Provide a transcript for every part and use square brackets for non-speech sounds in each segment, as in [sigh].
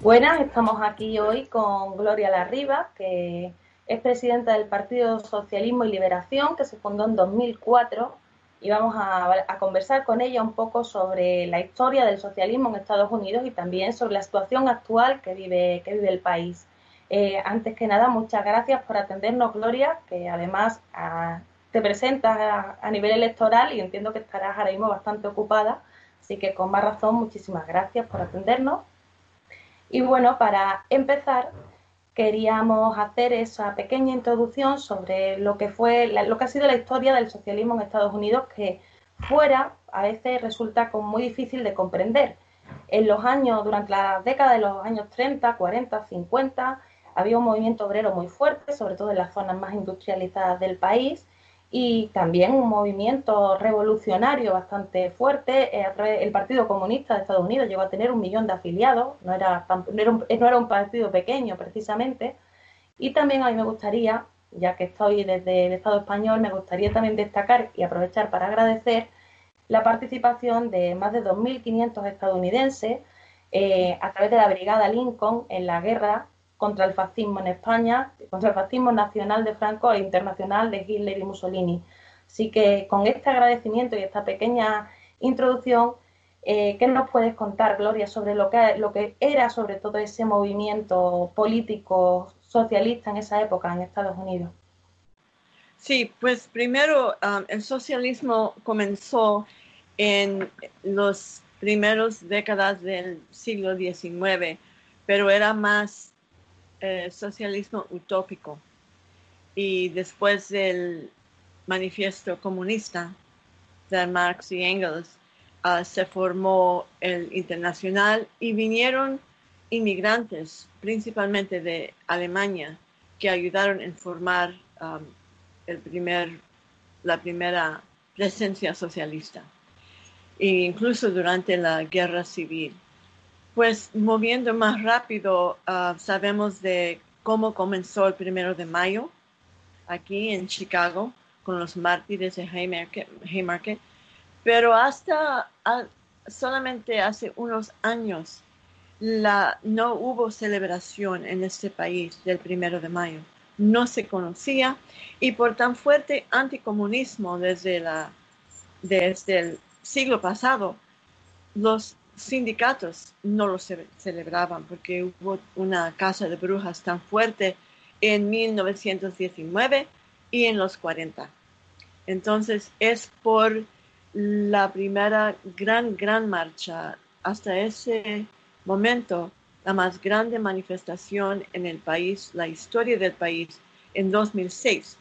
Buenas, estamos aquí hoy con Gloria Larriba, que es presidenta del Partido Socialismo y Liberación, que se fundó en 2004, y vamos a, conversar con ella un poco sobre la historia del socialismo en Estados Unidos y también sobre la situación actual que vive, que vive el país. Eh, antes que nada, muchas gracias por atendernos, Gloria, que además ah, te presentas a, a nivel electoral y entiendo que estarás ahora mismo bastante ocupada, así que con más razón, muchísimas gracias por atendernos. Y bueno, para empezar, queríamos hacer esa pequeña introducción sobre lo que fue, lo que ha sido la historia del socialismo en Estados Unidos, que fuera a veces resulta como muy difícil de comprender. En los años, durante la década de los años 30, 40, 50, había un movimiento obrero muy fuerte, sobre todo en las zonas más industrializadas del país, y también un movimiento revolucionario bastante fuerte. Eh, el Partido Comunista de Estados Unidos llegó a tener un millón de afiliados, no era, no era, un, partido pequeño precisamente. Y también a mí me gustaría, ya que estoy desde el Estado español, me gustaría también destacar y aprovechar para agradecer la participación de más de 2.500 estadounidenses eh, a través de la Brigada Lincoln en la guerra contra el fascismo en España, contra el fascismo nacional de Franco e internacional de Hitler y Mussolini. Así que con este agradecimiento y esta pequeña introducción, eh, ¿qué nos puedes contar, Gloria, sobre lo que, lo que era sobre todo ese movimiento político socialista en esa época en Estados Unidos? Sí, pues primero um, el socialismo comenzó en los primeros décadas del siglo XIX, pero era más eh, socialismo utópico. Y después del manifiesto comunista de Marx y Engels, ah, se formó el internacional y vinieron inmigrantes, principalmente de Alemania, que ayudaron en formar el primer, la primera presencia socialista, e incluso durante la guerra civil. Pues moviendo más rápido, ah, sabemos de cómo comenzó el primero de mayo aquí en Chicago con los mártires de Haymarket, pero hasta ah, solamente hace unos años no hubo celebración en este país del primero de mayo. No se conocía y por tan fuerte anticomunismo desde, la, desde el siglo pasado, los sindicatos no lo celebraban porque hubo una casa de brujas tan fuerte en 1919 y en los 40. Entonces es por la primera gran, gran marcha hasta ese momento, la más grande manifestación en el país, la historia del país, en 2006,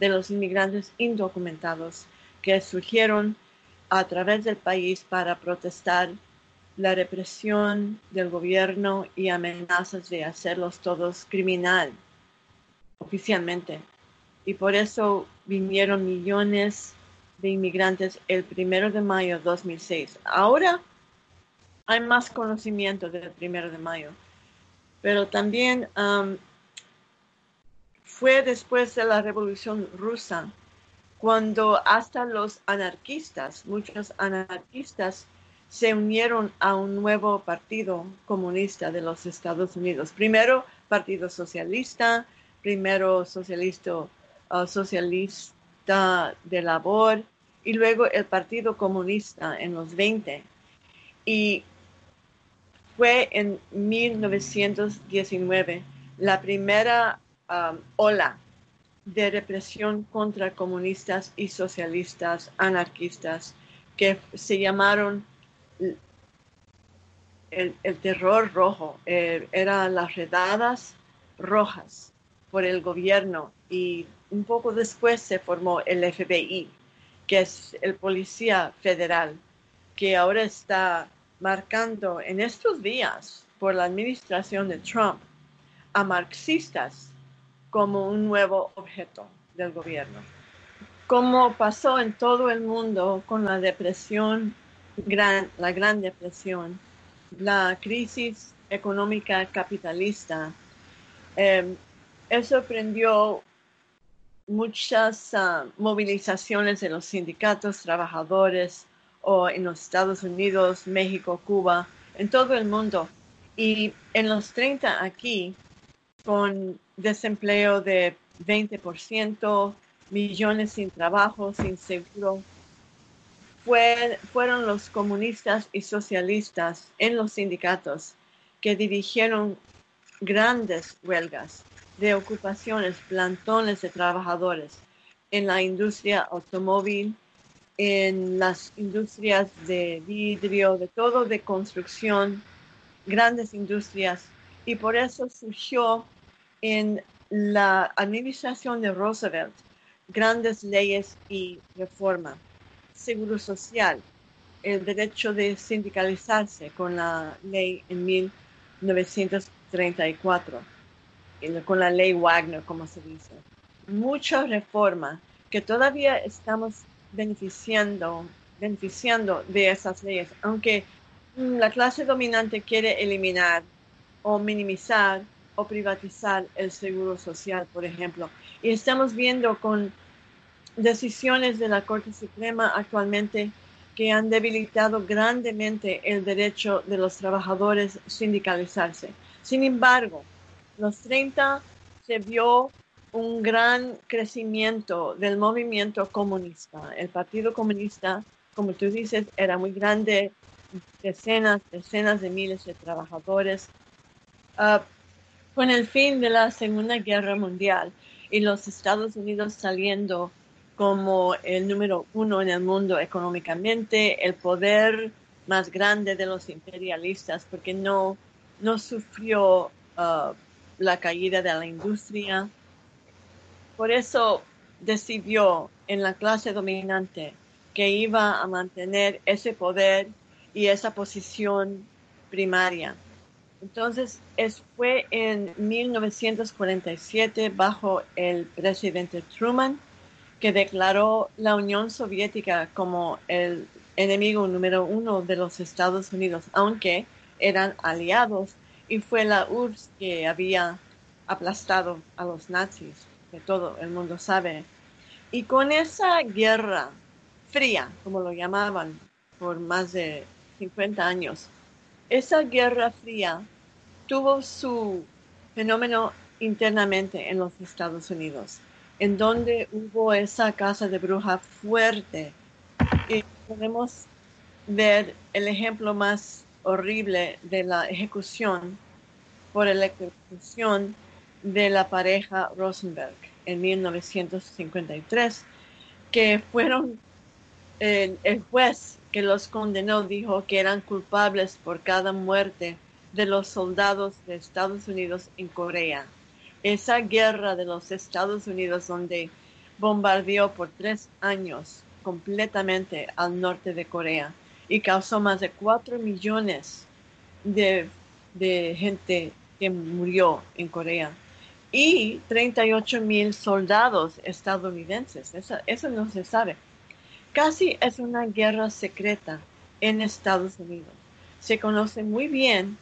de los inmigrantes indocumentados que surgieron a través del país para protestar la represión del gobierno y amenazas de hacerlos todos criminal oficialmente. Y por eso vinieron millones de inmigrantes el primero de mayo de 2006. Ahora hay más conocimiento del primero de mayo, pero también um, fue después de la revolución rusa cuando hasta los anarquistas, muchos anarquistas, se unieron a un nuevo partido comunista de los Estados Unidos. Primero Partido Socialista, primero Socialista, uh, Socialista de Labor y luego el Partido Comunista en los 20. Y fue en 1919 la primera um, ola de represión contra comunistas y socialistas anarquistas que se llamaron el, terror rojo, eh, eran las redadas rojas por el gobierno y un poco después se formó el FBI, que es el policía federal, que ahora está marcando en estos días por la administración de Trump a marxistas como un nuevo objeto del gobierno. como pasó en todo el mundo con la depresión, gran, la gran depresión, la crisis económica capitalista, eso prendió muchas ah, movilizaciones de los sindicatos trabajadores o en los Estados Unidos, México, Cuba, en todo el mundo. Y en los 30 aquí, con desempleo de 20%, millones sin trabajo, sin seguro, fueron los comunistas y socialistas en los sindicatos que dirigieron grandes huelgas de ocupaciones, plantones de trabajadores en la industria automóvil, en las industrias de vidrio, de todo, de construcción, grandes industrias. Y por eso surgió en la administración de Roosevelt grandes leyes y reforma. Seguro social, el derecho de sindicalizarse con la ley en 1934 con la ley Wagner, como se dice. Mucha reforma que todavía estamos beneficiando, beneficiando de esas leyes, aunque la clase dominante quiere eliminar o minimizar o privatizar el seguro social, por ejemplo. Y estamos viendo con decisiones de la Corte Suprema actualmente que han debilitado grandemente el derecho de los trabajadores sindicalizarse. Sin embargo, los 30 se vio un gran crecimiento del movimiento comunista. El Partido Comunista, como tú dices, era muy grande, decenas, decenas de miles de trabajadores. Ah, con el fin de la Segunda Guerra Mundial y los Estados Unidos saliendo como el número uno en el mundo económicamente, el poder más grande de los imperialistas, porque no, no sufrió uh, la caída de la industria. Por eso decidió en la clase dominante que iba a mantener ese poder y esa posición primaria. Entonces, es, fue en 1947 bajo el presidente Truman que declaró la Unión Soviética como el enemigo número uno de los Estados Unidos, aunque eran aliados y fue la URSS que había aplastado a los nazis, que todo el mundo sabe. Y con esa guerra fría, como lo llamaban por más de 50 años, esa guerra fría tuvo su fenómeno internamente en los Estados Unidos, en donde hubo esa casa de bruja fuerte. Y podemos ver el ejemplo más horrible de la ejecución por electrocución de la pareja Rosenberg en 1953, que fueron el, el, juez que los condenó dijo que eran culpables por cada muerte de los soldados de Estados Unidos en Corea. Esa guerra de los Estados Unidos donde bombardeó por tres años completamente al norte de Corea y causó más de 4 millones de, gente que murió en Corea y 38 mil soldados estadounidenses. Eso, eso no se sabe. Casi es una guerra secreta en Estados Unidos. Se conoce muy bien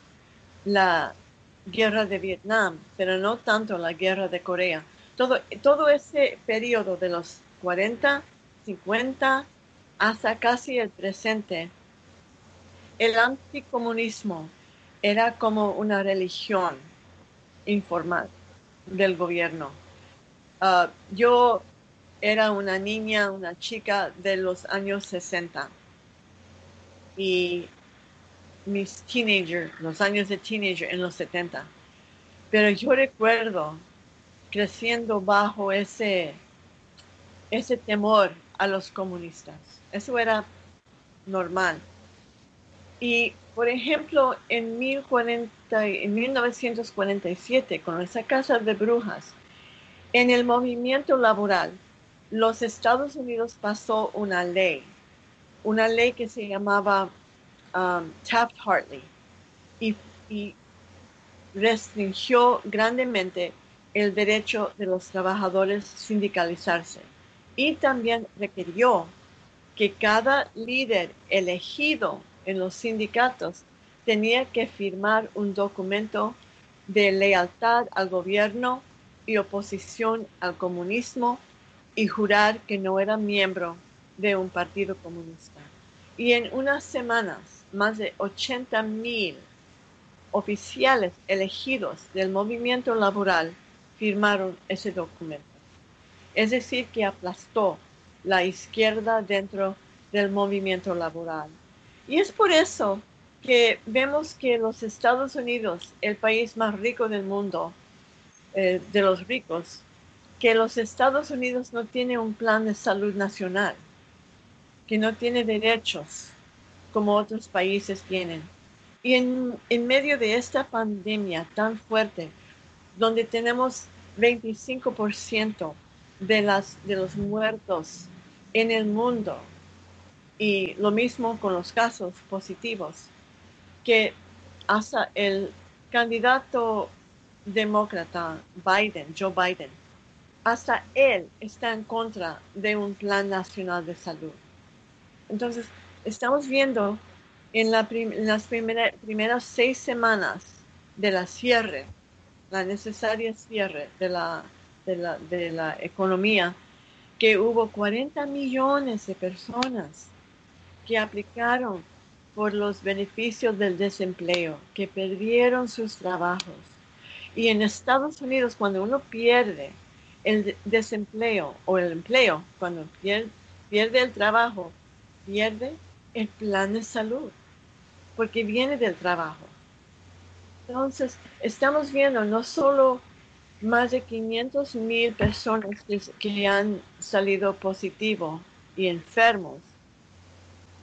la guerra de Vietnam, pero no tanto la guerra de Corea. Todo, todo ese periodo de los 40, 50 hasta casi el presente, el anticomunismo era como una religión informal del gobierno. Ah, yo era una niña, una chica de los años 60 y mis teenagers, los años de teenager en los 70. Pero yo recuerdo creciendo bajo ese, ese temor a los comunistas. Eso era normal. Y, por ejemplo, en, 1040, en 1947, con esa casa de brujas, en el movimiento laboral, los Estados Unidos pasó una ley, una ley que se llamaba um, Taft-Hartley y, y restringió grandemente el derecho de los trabajadores sindicalizarse. y también requirió que cada líder elegido en los sindicatos tenía que firmar un documento de lealtad al gobierno y oposición al comunismo y jurar que no era miembro de un partido comunista. Y en unas semanas, más de 80 mil oficiales elegidos del movimiento laboral firmaron ese documento. Es decir, que aplastó la izquierda dentro del movimiento laboral. Y es por eso que vemos que los Estados Unidos, el país más rico del mundo, eh, de los ricos, que los Estados Unidos no tiene un plan de salud nacional, que no tiene derechos como otros países tienen. Y en, en medio de esta pandemia tan fuerte, donde tenemos 25% de, las, de los muertos en el mundo, y lo mismo con los casos positivos, que hasta el candidato demócrata Biden, Joe Biden, hasta él está en contra de un plan nacional de salud. Entonces, estamos viendo en, las primeras seis semanas de la cierre, la necesaria cierre de la, de la economía, que hubo 40 millones de personas que aplicaron por los beneficios del desempleo, que perdieron sus trabajos. Y en Estados Unidos, cuando uno pierde el desempleo o el empleo, cuando pierde, el trabajo, pierde el plan de salud, porque viene del trabajo. Entonces, estamos viendo no solo más de 500 mil personas que, que han salido positivo y enfermos,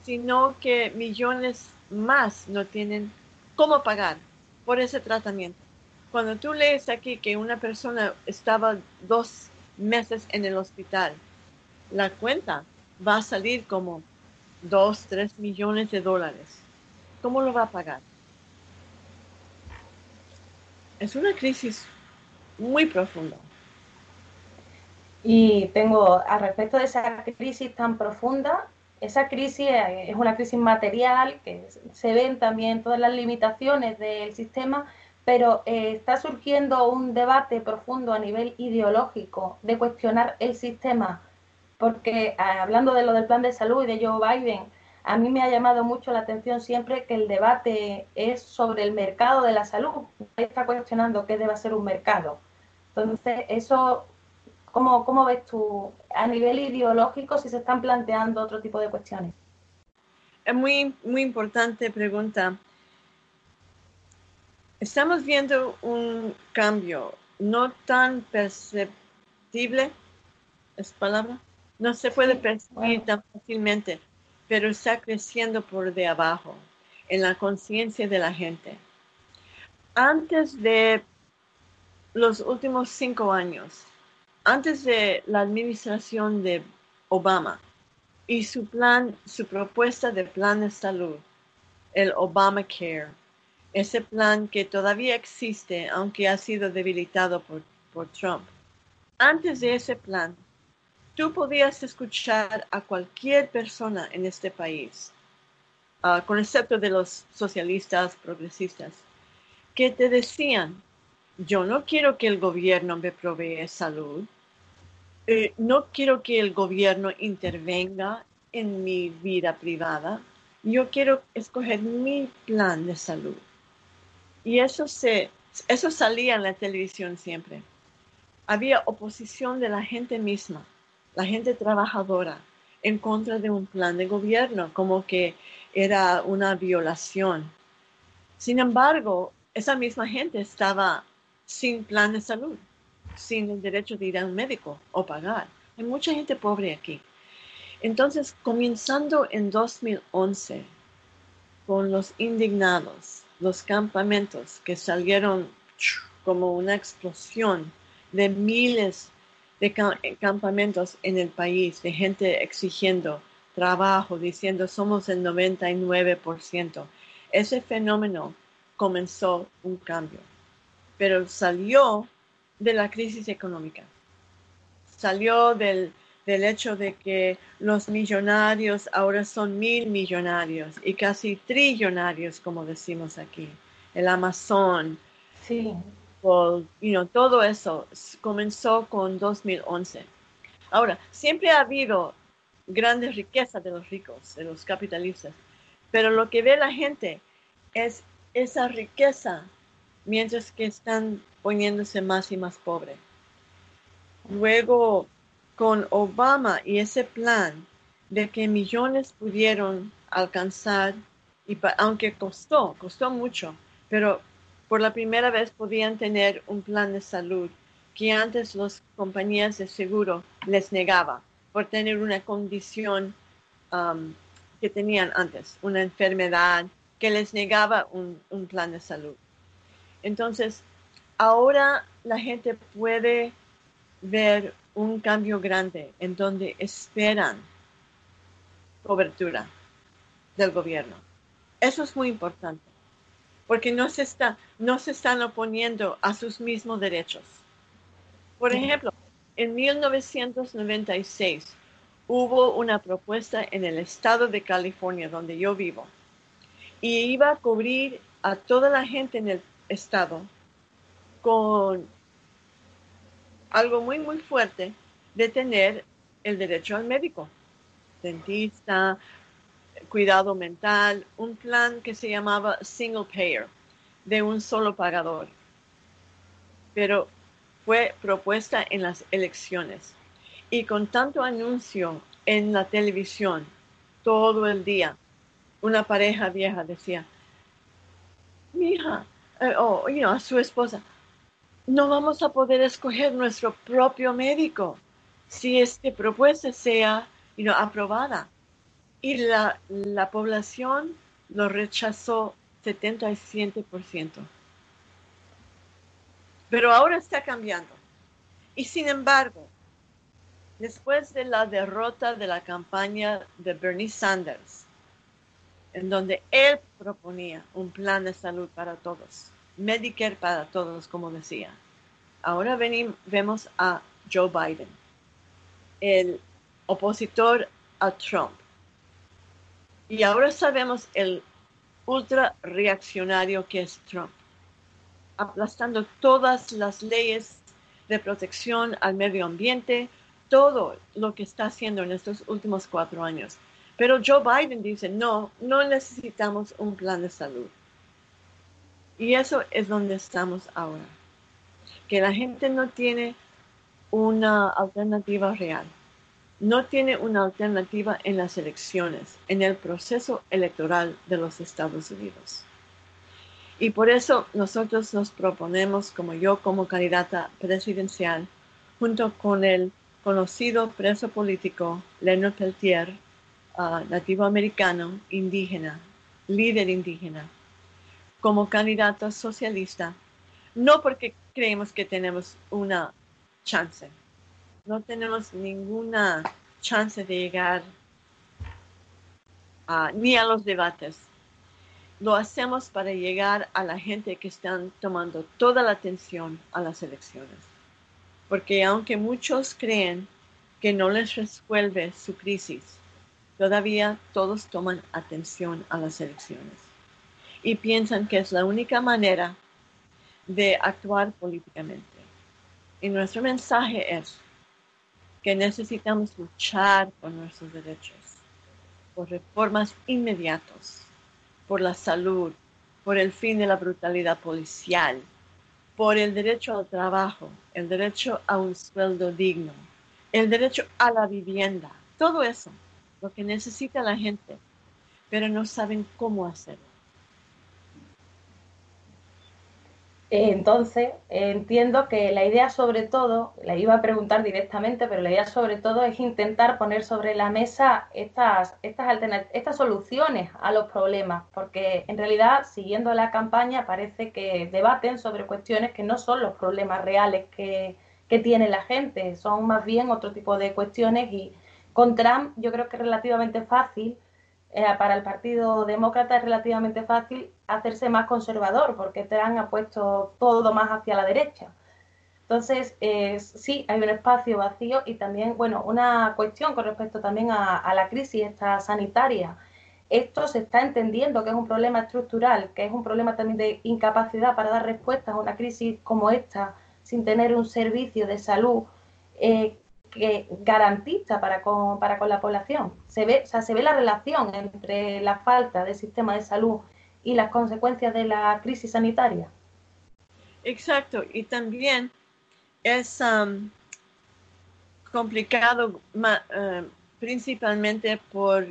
sino que millones más no tienen cómo pagar por ese tratamiento. Cuando tú lees aquí que una persona estaba dos meses en el hospital, la cuenta va a salir como dos, tres millones de dólares. ¿Cómo lo va a pagar? Es una crisis muy profunda. Y tengo, al respecto de esa crisis tan profunda, esa crisis es una crisis material, que se ven también todas las limitaciones del sistema, pero eh, está surgiendo un debate profundo a nivel ideológico de cuestionar el sistema, porque ah, hablando de lo del plan de salud y de Joe Biden, a mí me ha llamado mucho la atención siempre que el debate es sobre el mercado de la salud. Está cuestionando qué debe ser un mercado. Entonces, eso ¿Cómo, ¿Cómo ves tú a nivel ideológico si se están planteando otro tipo de cuestiones? Es muy, muy importante pregunta. Estamos viendo un cambio no tan perceptible, es palabra, no se puede percibir tan fácilmente, pero está creciendo por de abajo, en la conciencia de la gente. Antes de los últimos cinco años, antes de la administración de Obama y su plan, su propuesta de plan de salud, el Obamacare, ese plan que todavía existe, aunque ha sido debilitado por, por Trump. Antes de ese plan, tú podías escuchar a cualquier persona en este país, uh, con excepto de los socialistas progresistas, que te decían, yo no quiero que el gobierno me provee salud, eh, no quiero que el gobierno intervenga en mi vida privada, yo quiero escoger mi plan de salud. Y eso, se, eso salía en la televisión siempre. Había oposición de la gente misma, la gente trabajadora, en contra de un plan de gobierno, como que era una violación. Sin embargo, esa misma gente estaba sin plan de salud, sin el derecho de ir a un médico o pagar. Hay mucha gente pobre aquí. Entonces, comenzando en 2011, con los indignados, los campamentos que salieron como una explosión de miles de campamentos en el país, de gente exigiendo trabajo, diciendo somos el 99%. Ese fenómeno comenzó un cambio pero salió de la crisis económica, salió del, del hecho de que los millonarios ahora son mil millonarios y casi trillonarios, como decimos aquí. El Amazon, sí. Todo eso comenzó con 2011. Ahora, siempre ha habido grandes riquezas de los ricos, de los capitalistas, pero lo que ve la gente es esa riqueza mientras que están poniéndose más y más pobres. Luego, con Obama y ese plan de que millones pudieron alcanzar, y aunque costó, costó mucho, pero por la primera vez podían tener un plan de salud que antes las compañías de seguro les negaba por tener una condición um, que tenían antes, una enfermedad que les negaba un, un plan de salud. Entonces, ahora la gente puede ver un cambio grande en donde esperan cobertura del gobierno. Eso es muy importante, porque no se, está, no se están oponiendo a sus mismos derechos. Por ejemplo, en 1996 hubo una propuesta en el estado de California, donde yo vivo, y iba a cubrir a toda la gente en el estado con algo muy, muy fuerte de tener el derecho al médico, dentista, cuidado mental, un plan que se llamaba single payer, de un solo pagador. Pero fue propuesta en las elecciones y con tanto anuncio en la televisión todo el día, una pareja vieja decía, mi hija, eh, o a su esposa, no vamos a poder escoger nuestro propio médico si esta propuesta sea aprobada. Y la población lo rechazó 77%. Pero ahora está cambiando. Y sin embargo, después de la derrota de la campaña de Bernie Sanders, en donde él proponía un plan de salud para todos, Medicare para todos, como decía. Ahora venimos, vemos a Joe Biden, el opositor a Trump. Y ahora sabemos el ultra reaccionario que es Trump, aplastando todas las leyes de protección al medio ambiente, todo lo que está haciendo en estos últimos cuatro años. Pero Joe Biden dice, no, no necesitamos un plan de salud. Y eso es donde estamos ahora. Que la gente no tiene una alternativa real. No tiene una alternativa en las elecciones, en el proceso electoral de los Estados Unidos. Y por eso nosotros nos proponemos, como yo como candidata presidencial, junto con el conocido preso político Leonard Peltier, ah, nativo americano, indígena, líder indígena, como candidato socialista, no porque creemos que tenemos una chance, no tenemos ninguna chance de llegar ni a los debates. Lo hacemos para llegar a la gente que están tomando toda la atención a las elecciones. Porque aunque muchos creen que no les resuelve su crisis, todavía todos toman atención a las elecciones y piensan que es la única manera de actuar políticamente. Y nuestro mensaje es que necesitamos luchar por nuestros derechos, por reformas inmediatas, por la salud, por el fin de la brutalidad policial, por el derecho al trabajo, el derecho a un sueldo digno, el derecho a la vivienda, todo eso, lo que necesita la gente, pero no saben cómo hacerlo. Entonces, entiendo que la idea sobre todo, la iba a preguntar directamente, pero la idea sobre todo es intentar poner sobre la mesa estas, estas, estas soluciones a los problemas, porque en realidad, siguiendo la campaña, parece que debaten sobre cuestiones que no son los problemas reales que, que tiene la gente, son más bien otro tipo de cuestiones y con Trump yo creo que es relativamente fácil eh, para el Partido Demócrata es relativamente fácil hacerse más conservador, porque Trump ha puesto todo más hacia la derecha. Entonces, sí, hay un espacio vacío y también, bueno, una cuestión con respecto también a, la crisis esta sanitaria. Esto se está entendiendo que es un problema estructural, que es un problema también de incapacidad para dar respuestas a una crisis como esta, sin tener un servicio de salud eh, que garantiza para con, para con la población. Se ve, o sea, se ve la relación entre la falta de sistema de salud y las consecuencias de la crisis sanitaria. Exacto, y también es um, complicado uh, principalmente por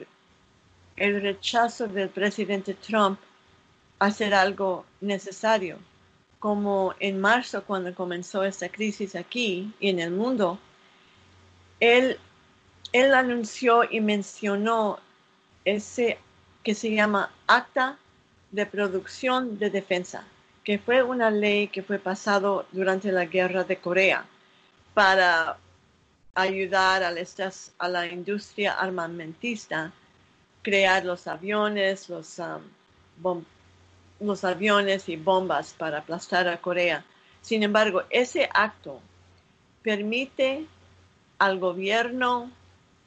el rechazo del presidente Trump a hacer algo necesario. Como en marzo, cuando comenzó esta crisis aquí y en el mundo, él, él anunció y mencionó ese que se llama Acta de Producción de Defensa, que fue una ley que fue pasado durante la guerra de Corea para ayudar a, la industria armamentista crear los aviones, los, um, los aviones y bombas para aplastar a Corea. Sin embargo, ese acto permite al gobierno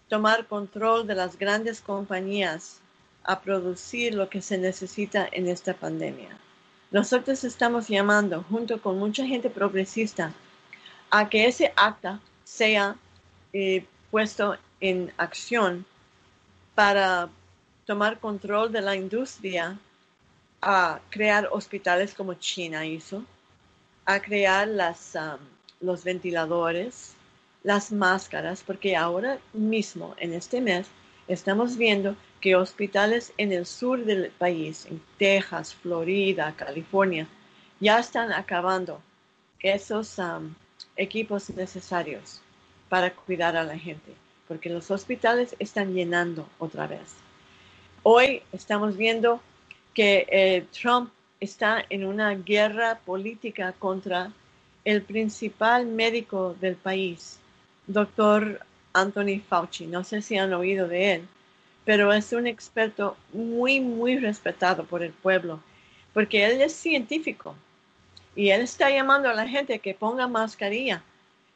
tomar control de las grandes compañías a producir lo que se necesita en esta pandemia. Nosotros estamos llamando, junto con mucha gente progresista, a que ese acta sea eh, puesto en acción para tomar control de la industria, a crear hospitales como China hizo, a crear las, um, los ventiladores, las máscaras, porque ahora mismo, en este mes, estamos viendo que hospitales en el sur del país, en Texas, Florida, California, ya están acabando esos equipos necesarios para cuidar a la gente, porque los hospitales están llenando otra vez. Hoy estamos viendo que eh, Trump está en una guerra política contra el principal médico del país, doctor Anthony Fauci. No sé si han oído de él, pero es un experto muy, muy respetado por el pueblo, porque él es científico y él está llamando a la gente que ponga mascarilla.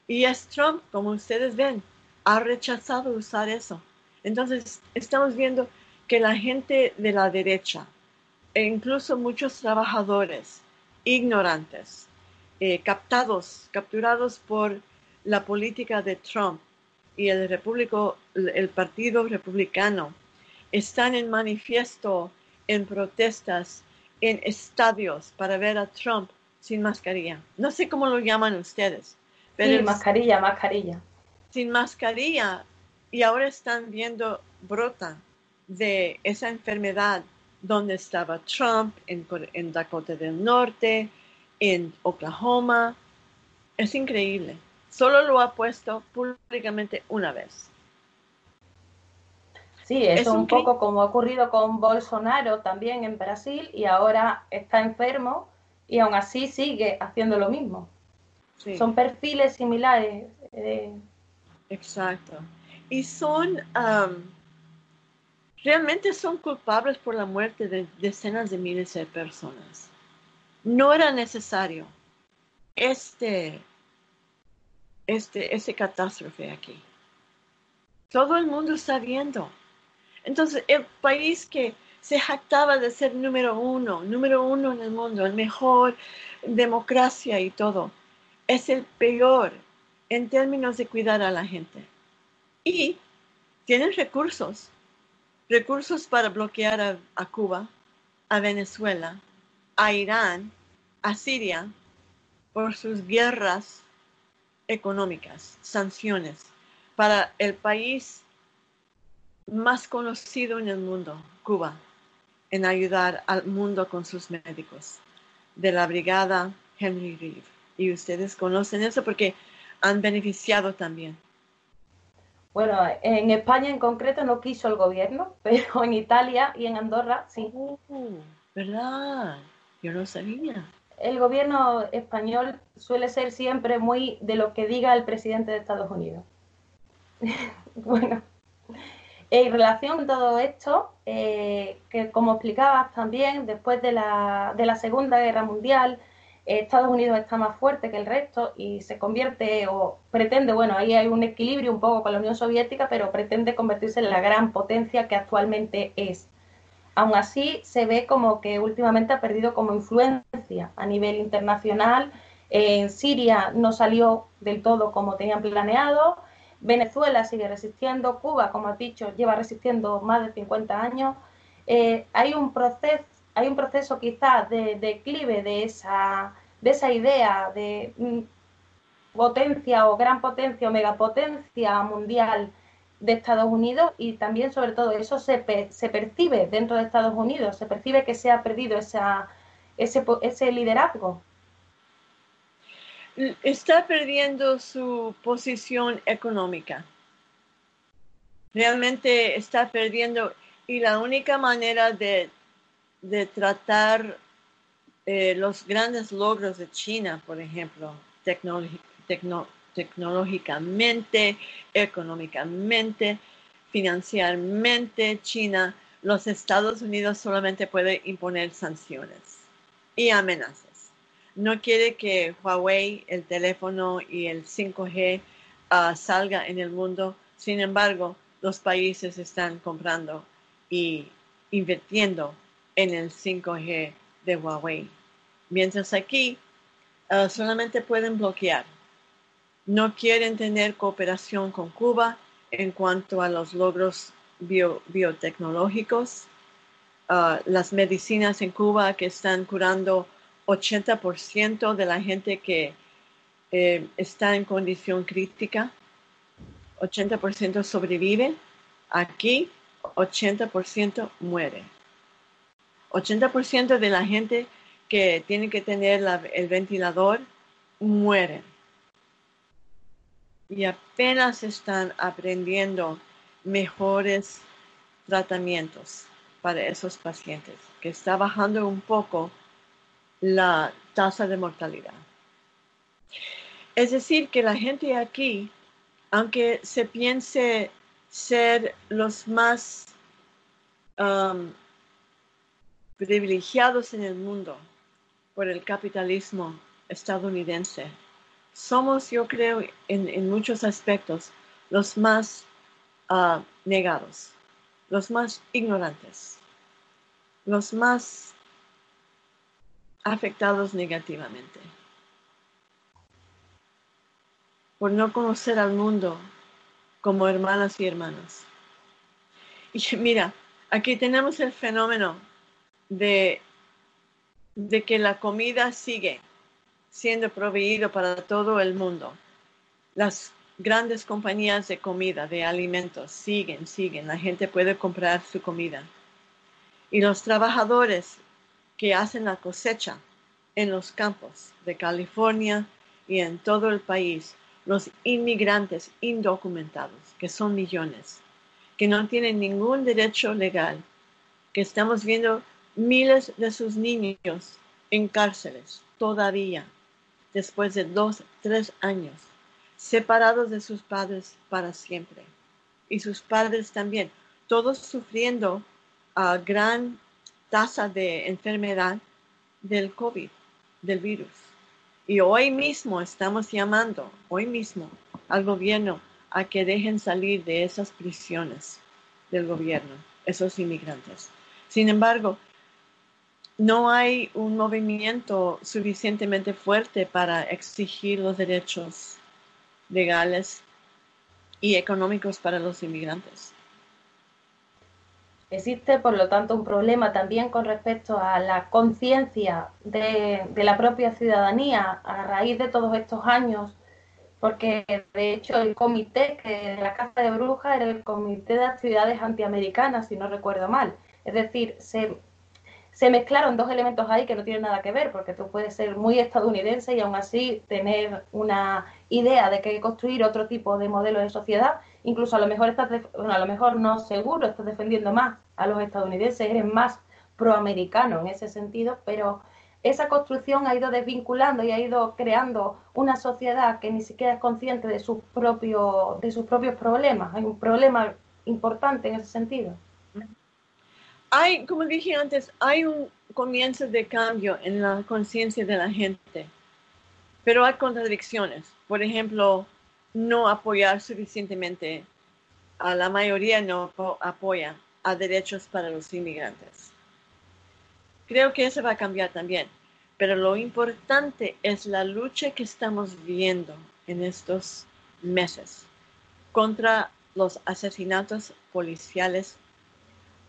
Y es Trump, como ustedes ven, ha rechazado usar eso. Entonces, estamos viendo que la gente de la derecha, e incluso muchos trabajadores ignorantes, eh, captados, capturados por la política de Trump y el, el Partido Republicano están en manifiesto, en protestas, en estadios para ver a Trump sin mascarilla. No sé cómo lo llaman ustedes. Pero mascarilla, mascarilla. Sin mascarilla. Y ahora están viendo brota de esa enfermedad donde estaba Trump, en, en Dakota del Norte, en Oklahoma. Es increíble. Solo lo ha puesto públicamente una vez. Sí, es, un, poco como ha ocurrido con Bolsonaro también en Brasil y ahora está enfermo y aún así sigue haciendo lo mismo. Son perfiles similares. Eh. Exacto. Y son, realmente son culpables por la muerte de decenas de miles de personas. No era necesario este este, este catástrofe aquí. Todo el mundo está viendo. Entonces, el país que se jactaba de ser número uno, número uno en el mundo, el mejor democracia y todo, es el peor en términos de cuidar a la gente. Y tienen recursos, recursos para bloquear a, a Cuba, a Venezuela, a Irán, a Siria, por sus guerras económicas, sanciones para el país más conocido en el mundo, Cuba, en ayudar al mundo con sus médicos, de la brigada Henry Reeve. Y ustedes conocen eso porque han beneficiado también. Bueno, en España en concreto no quiso el gobierno, [laughs] pero en Italia y en Andorra sí. Oh, ¿Verdad? Yo no sabía el gobierno español suele ser siempre muy de lo que diga el presidente de Estados Unidos. [laughs] bueno, en relación con todo esto, eh, que como explicabas también, después de la, de la Segunda Guerra Mundial, Estados Unidos está más fuerte que el resto y se convierte o pretende, bueno, ahí hay un equilibrio un poco con la Unión Soviética, pero pretende convertirse en la gran potencia que actualmente es. Aún así, se ve como que últimamente ha perdido como influencia a nivel internacional. En Siria no salió del todo como tenían planeado. Venezuela sigue resistiendo. Cuba, como has dicho, lleva resistiendo más de 50 años. Eh, hay un proceso hay un proceso quizás de declive de esa, de esa idea de mm, potencia o gran potencia o megapotencia mundial de Estados Unidos y también sobre todo eso se, se percibe dentro de Estados Unidos, se percibe que se ha perdido esa, ese, ese liderazgo. Está perdiendo su posición económica. Realmente está perdiendo y la única manera de de tratar eh, los grandes logros de China, por ejemplo, tecnológicamente, económicamente, financieramente, China, los Estados Unidos solamente puede imponer sanciones y amenazas. No quiere que Huawei, el teléfono y el 5G ah, salga en el mundo. Sin embargo, los países están comprando y invirtiendo en el 5G de Huawei. Mientras aquí uh, solamente pueden bloquear. No quieren tener cooperación con Cuba en cuanto a los logros biotecnológicos. Uh, las medicinas en Cuba que están curando 80% de la gente que eh, está en condición crítica. 80% sobrevive. Aquí 80% muere. 80% de la gente que tiene que tener el ventilador mueren. Y apenas están aprendiendo mejores tratamientos para esos pacientes, que está bajando un poco la tasa de mortalidad. Es decir, que la gente aquí, aunque se piense ser los más um, privilegiados en el mundo por el capitalismo estadounidense. Somos, yo creo, en, muchos aspectos, los más ah, negados, los más ignorantes, los más afectados negativamente por no conocer al mundo como hermanas y hermanos. Y [laughs] mira, aquí tenemos el fenómeno de, de que la comida sigue siendo proveído para todo el mundo. Las grandes compañías de comida, de alimentos, siguen, siguen. La gente puede comprar su comida. Y los trabajadores que hacen la cosecha en los campos de California y en todo el país, los inmigrantes indocumentados, que son millones, que no tienen ningún derecho legal, que estamos viendo miles de sus niños en cárceles todavía, después de dos, tres años, separados de sus padres para siempre. Y sus padres también, todos sufriendo a gran tasa de enfermedad del COVID, del virus. Y hoy mismo estamos llamando, hoy mismo, al gobierno a que dejen salir de esas prisiones del gobierno, esos inmigrantes. Sin embargo, no hay un movimiento suficientemente fuerte para exigir los derechos legales y económicos para los inmigrantes. Existe, por lo tanto, un problema también con respecto a la conciencia de, la propia ciudadanía a raíz de todos estos años, porque de hecho el comité que de la Casa de Brujas era el Comité de Actividades Antiamericanas, si no recuerdo mal. Es decir, se se mezclaron dos elementos ahí que no tienen nada que ver, porque tú puedes ser muy estadounidense y aún así tener una idea de que construir otro tipo de modelo de sociedad. Incluso a lo mejor estás, bueno, a lo mejor no seguro, estás defendiendo más a los estadounidenses, eres más proamericano en ese sentido, pero esa construcción ha ido desvinculando y ha ido creando una sociedad que ni siquiera es consciente de sus propios, de sus propios problemas. Hay un problema importante en ese sentido hay, como dije antes, hay un comienzo de cambio en la conciencia de la gente, pero hay contradicciones. Por ejemplo, no apoyar suficientemente, a la mayoría no apoya a derechos para los inmigrantes. Creo que eso va a cambiar también, pero lo importante es la lucha que estamos viendo en estos meses contra los asesinatos policiales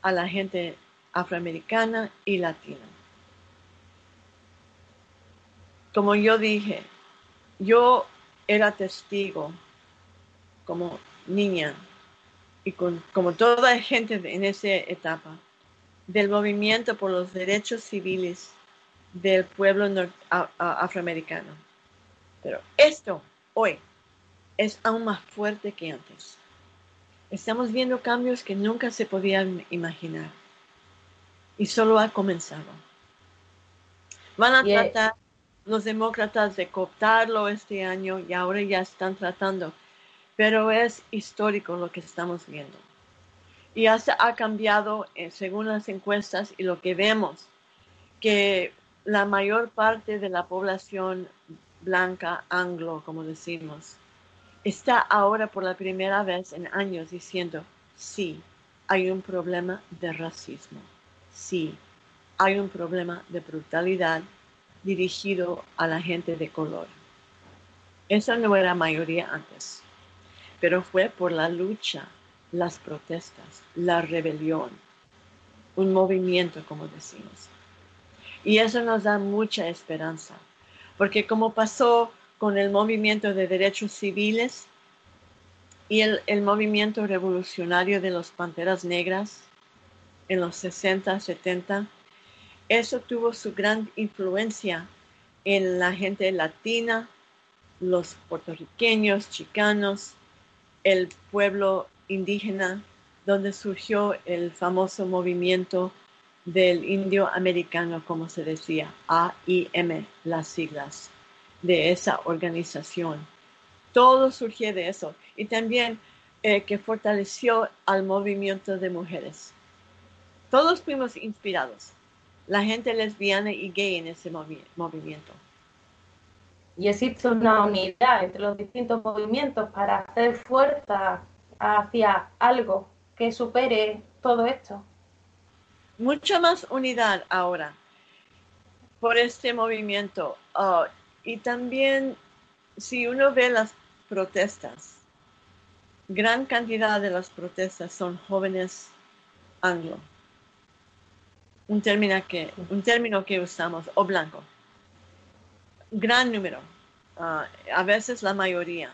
a la gente afroamericana y latina. Como yo dije, yo era testigo como niña y como toda gente en esa etapa del movimiento por los derechos civiles del pueblo afroamericano. Pero esto hoy es aún más fuerte que antes. Estamos viendo cambios que nunca se podían imaginar y solo ha comenzado. Van a tratar los demócratas de cooptarlo este año y ahora ya están tratando, pero es histórico lo que estamos viendo. Y ha, ha cambiado eh, según las encuestas y lo que vemos, que la mayor parte de la población blanca anglo, como decimos, está ahora por la primera vez en años diciendo, sí, hay un problema de racismo, sí, hay un problema de brutalidad dirigido a la gente de color. Esa no era mayoría antes, pero fue por la lucha, las protestas, la rebelión, un movimiento, como decimos. Y eso nos da mucha esperanza, porque como pasó con el movimiento de derechos civiles y el, movimiento revolucionario de los Panteras Negras en los 60, 70, eso tuvo su gran influencia en la gente latina, los puertorriqueños, chicanos, el pueblo indígena, donde surgió el famoso movimiento del indio americano, como se decía, AIM, las siglas de esa organización. Todo surgió de eso y también eh, que fortaleció al movimiento de mujeres. Todos fuimos inspirados la gente lesbiana y gay en ese movimiento. Y existe una unidad entre los distintos movimientos para hacer fuerza hacia algo que supere todo esto. Mucha más unidad ahora por este movimiento. Oh, y también, si uno ve las protestas, gran cantidad de las protestas son jóvenes anglo un término que, un término que usamos, o blanco. Gran número, ah, a veces la mayoría,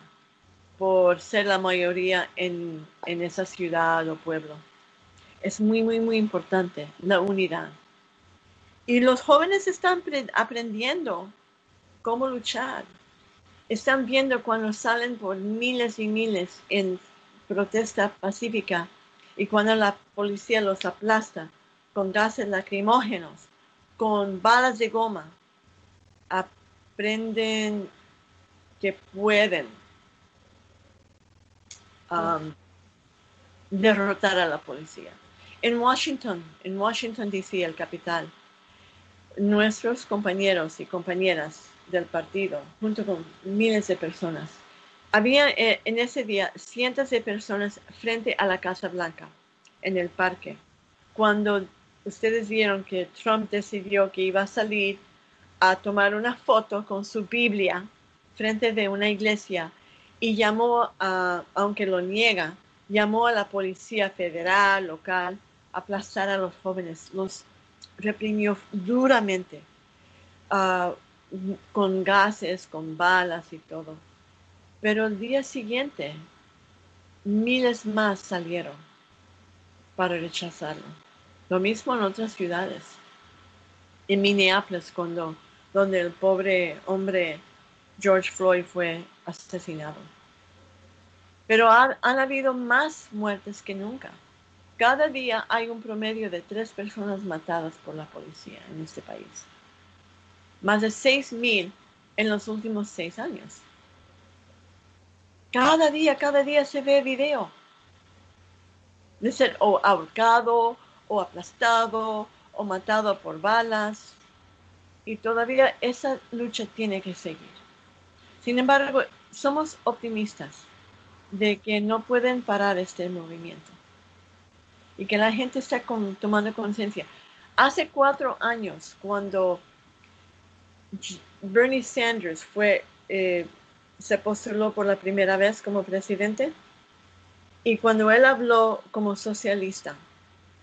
por ser la mayoría en, en esa ciudad o pueblo. Es muy, muy, muy importante la unidad. Y los jóvenes están aprendiendo cómo luchar. Están viendo cuando salen por miles y miles en protesta pacífica y cuando la policía los aplasta con gases lacrimógenos, con balas de goma, aprenden que pueden um, derrotar a la policía. En Washington, en Washington, D.C., el capital, nuestros compañeros y compañeras del partido, junto con miles de personas, había eh, en ese día cientos de personas frente a la Casa Blanca, en el parque, cuando ustedes vieron que Trump decidió que iba a salir a tomar una foto con su Biblia frente de una iglesia y llamó a, aunque lo niega, llamó a la policía federal, local, a aplastar a los jóvenes, los reprimió duramente, ah, con gases, con balas y todo. Pero el día siguiente, miles más salieron para rechazarlo. Lo mismo en otras ciudades. En Minneapolis, cuando, donde el pobre hombre George Floyd fue asesinado. Pero han, han habido más muertes que nunca. Cada día hay un promedio de tres personas matadas por la policía en este país. Más de seis mil en los últimos seis años. Cada día, cada día se ve video de ser o ahorcado o aplastado o matado por balas. Y todavía esa lucha tiene que seguir. Sin embargo, somos optimistas de que no pueden parar este movimiento y que la gente está tomando conciencia. Hace cuatro años, cuando Bernie Sanders fue, eh, se postuló por la primera vez como presidente, y cuando él habló como socialista,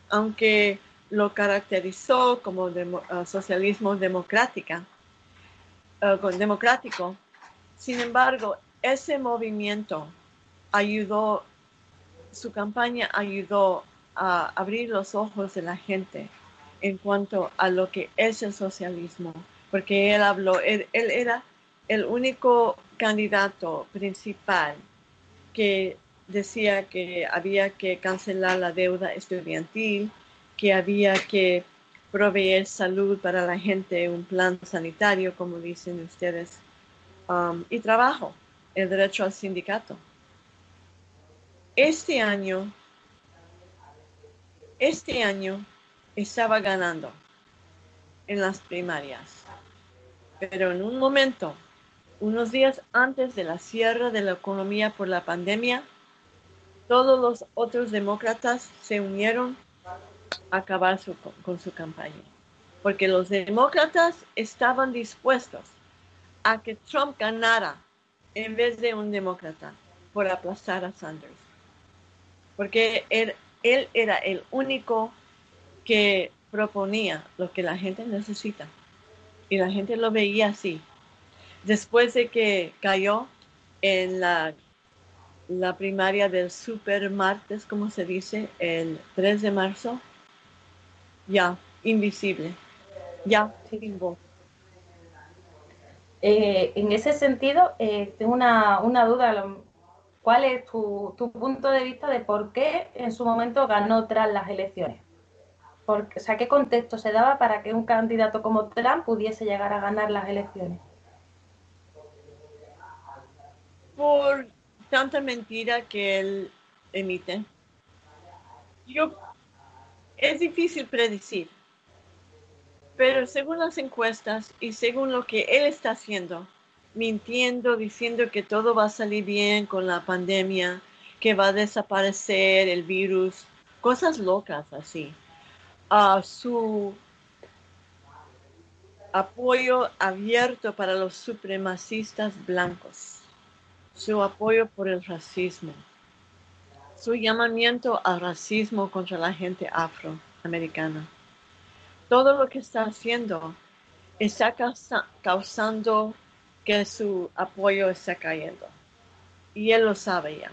aunque lo caracterizó como uh, socialismo democrática, uh, democrático, sin embargo, ese movimiento ayudó, su campaña ayudó a abrir los ojos de la gente en cuanto a lo que es el socialismo, porque él habló, él era el único candidato principal que decía que había que cancelar la deuda estudiantil, que había que proveer salud para la gente, un plan sanitario, como dicen ustedes, um, y trabajo, el derecho al sindicato. Este año, este año estaba ganando en las primarias, pero en un momento, unos días antes de la cierre de la economía por la pandemia, todos los otros demócratas se unieron a acabar con su campaña, porque los demócratas estaban dispuestos a que Trump ganara en vez de un demócrata por aplastar a Sanders, porque él, él era el único que proponía lo que la gente necesita y la gente lo veía así. Después de que cayó en la la primaria del super martes, como se dice, el 3 de marzo, ya, invisible, ya, sin voz. Eh, en ese sentido, eh, tengo una, duda. ¿Cuál es tu, punto de vista de por qué en su momento ganó tras las elecciones? Porque, o ¿qué contexto se daba para que un candidato como Trump pudiese llegar a ganar las elecciones? Por tanta mentira que él emite. Yo, es difícil predecir, pero según las encuestas y según lo que él está haciendo, mintiendo, diciendo que todo va a salir bien con la pandemia, que va a desaparecer el virus, cosas locas así. A su apoyo abierto para los supremacistas blancos su apoyo por el racismo, su llamamiento al racismo contra la gente afroamericana. Todo lo que está haciendo está causando que su apoyo está cayendo. Y él lo sabe ya.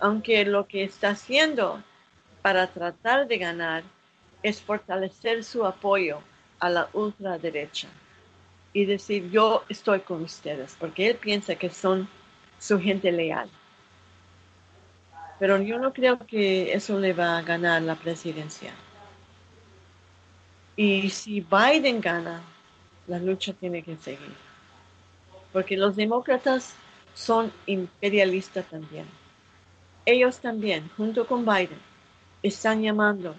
Aunque lo que está haciendo para tratar de ganar es fortalecer su apoyo a la ultraderecha y decir yo estoy con ustedes, porque él piensa que son su gente leal. Pero yo no creo que eso le va a ganar la presidencia. Y si Biden gana, la lucha tiene que seguir. Porque los demócratas son imperialistas también. Ellos también, junto con Biden, están llamando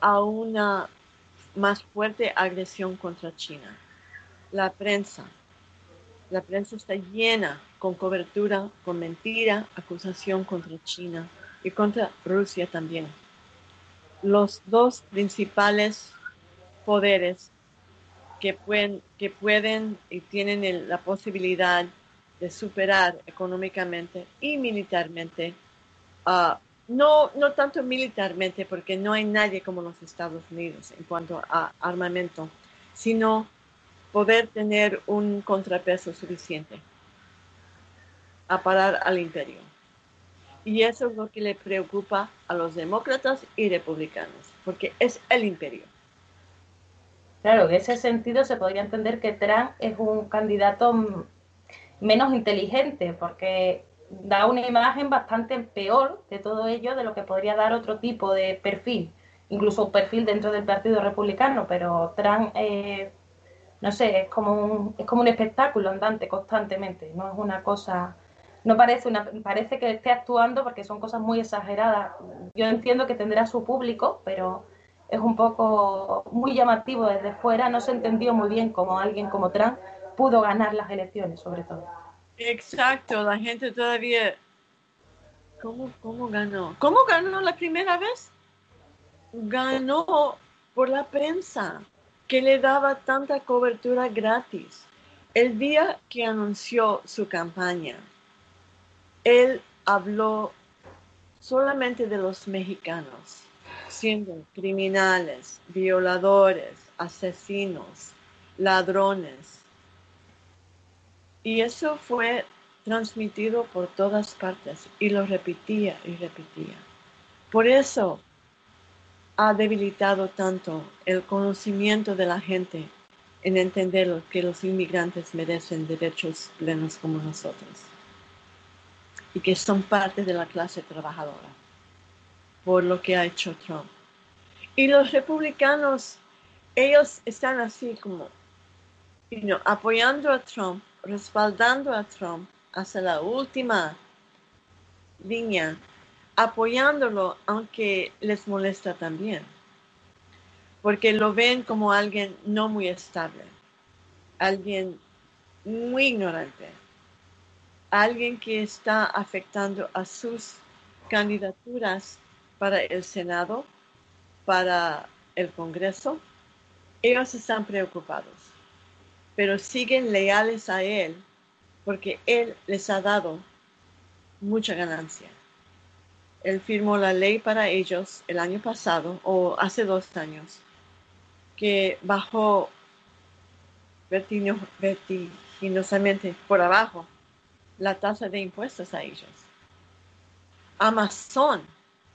a una más fuerte agresión contra China. La prensa, la prensa está llena con cobertura, con mentira, acusación contra China y contra Rusia también. Los dos principales poderes que pueden, que pueden y tienen la posibilidad de superar económicamente y militarmente, ah, no, no tanto militarmente, porque no hay nadie como los Estados Unidos en cuanto a armamento, sino poder tener un contrapeso suficiente a parar al imperio. Y eso es lo que le preocupa a los demócratas y republicanos, porque es el imperio. Claro, en ese sentido se podría entender que Trump es un candidato menos inteligente, porque da una imagen bastante peor de todo ello de lo que podría dar otro tipo de perfil, incluso un perfil dentro del Partido Republicano, pero Trump, eh, no sé, es como, un, es como un espectáculo andante constantemente, no es una cosa no parece una, parece que esté actuando porque son cosas muy exageradas. Yo entiendo que tendrá su público, pero es un poco muy llamativo desde fuera, no se entendió muy bien cómo alguien como Trump pudo ganar las elecciones, sobre todo. Exacto, la gente todavía... ¿Cómo, cómo ganó? ¿Cómo ganó la primera vez? Ganó por la prensa, que le daba tanta cobertura gratis. El día que anunció su campaña, él habló solamente de los mexicanos, siendo criminales, violadores, asesinos, ladrones. Y eso fue transmitido por todas partes y lo repetía y repetía. Por eso ha debilitado tanto el conocimiento de la gente en entender que los inmigrantes merecen derechos plenos como nosotros y que son parte de la clase trabajadora por lo que ha hecho Trump. Y los republicanos, ellos están así como apoyando a Trump, respaldando a Trump hasta la última línea, apoyándolo aunque les molesta también, porque lo ven como alguien no muy estable, alguien muy ignorante alguien que está afectando a sus candidaturas para el Senado, para el Congreso, ellos están preocupados, pero siguen leales a él porque él les ha dado mucha ganancia. Él firmó la ley para ellos el año pasado o hace dos años, que bajó vertiginosamente por abajo la tasa de impuestos a ellos. Amazon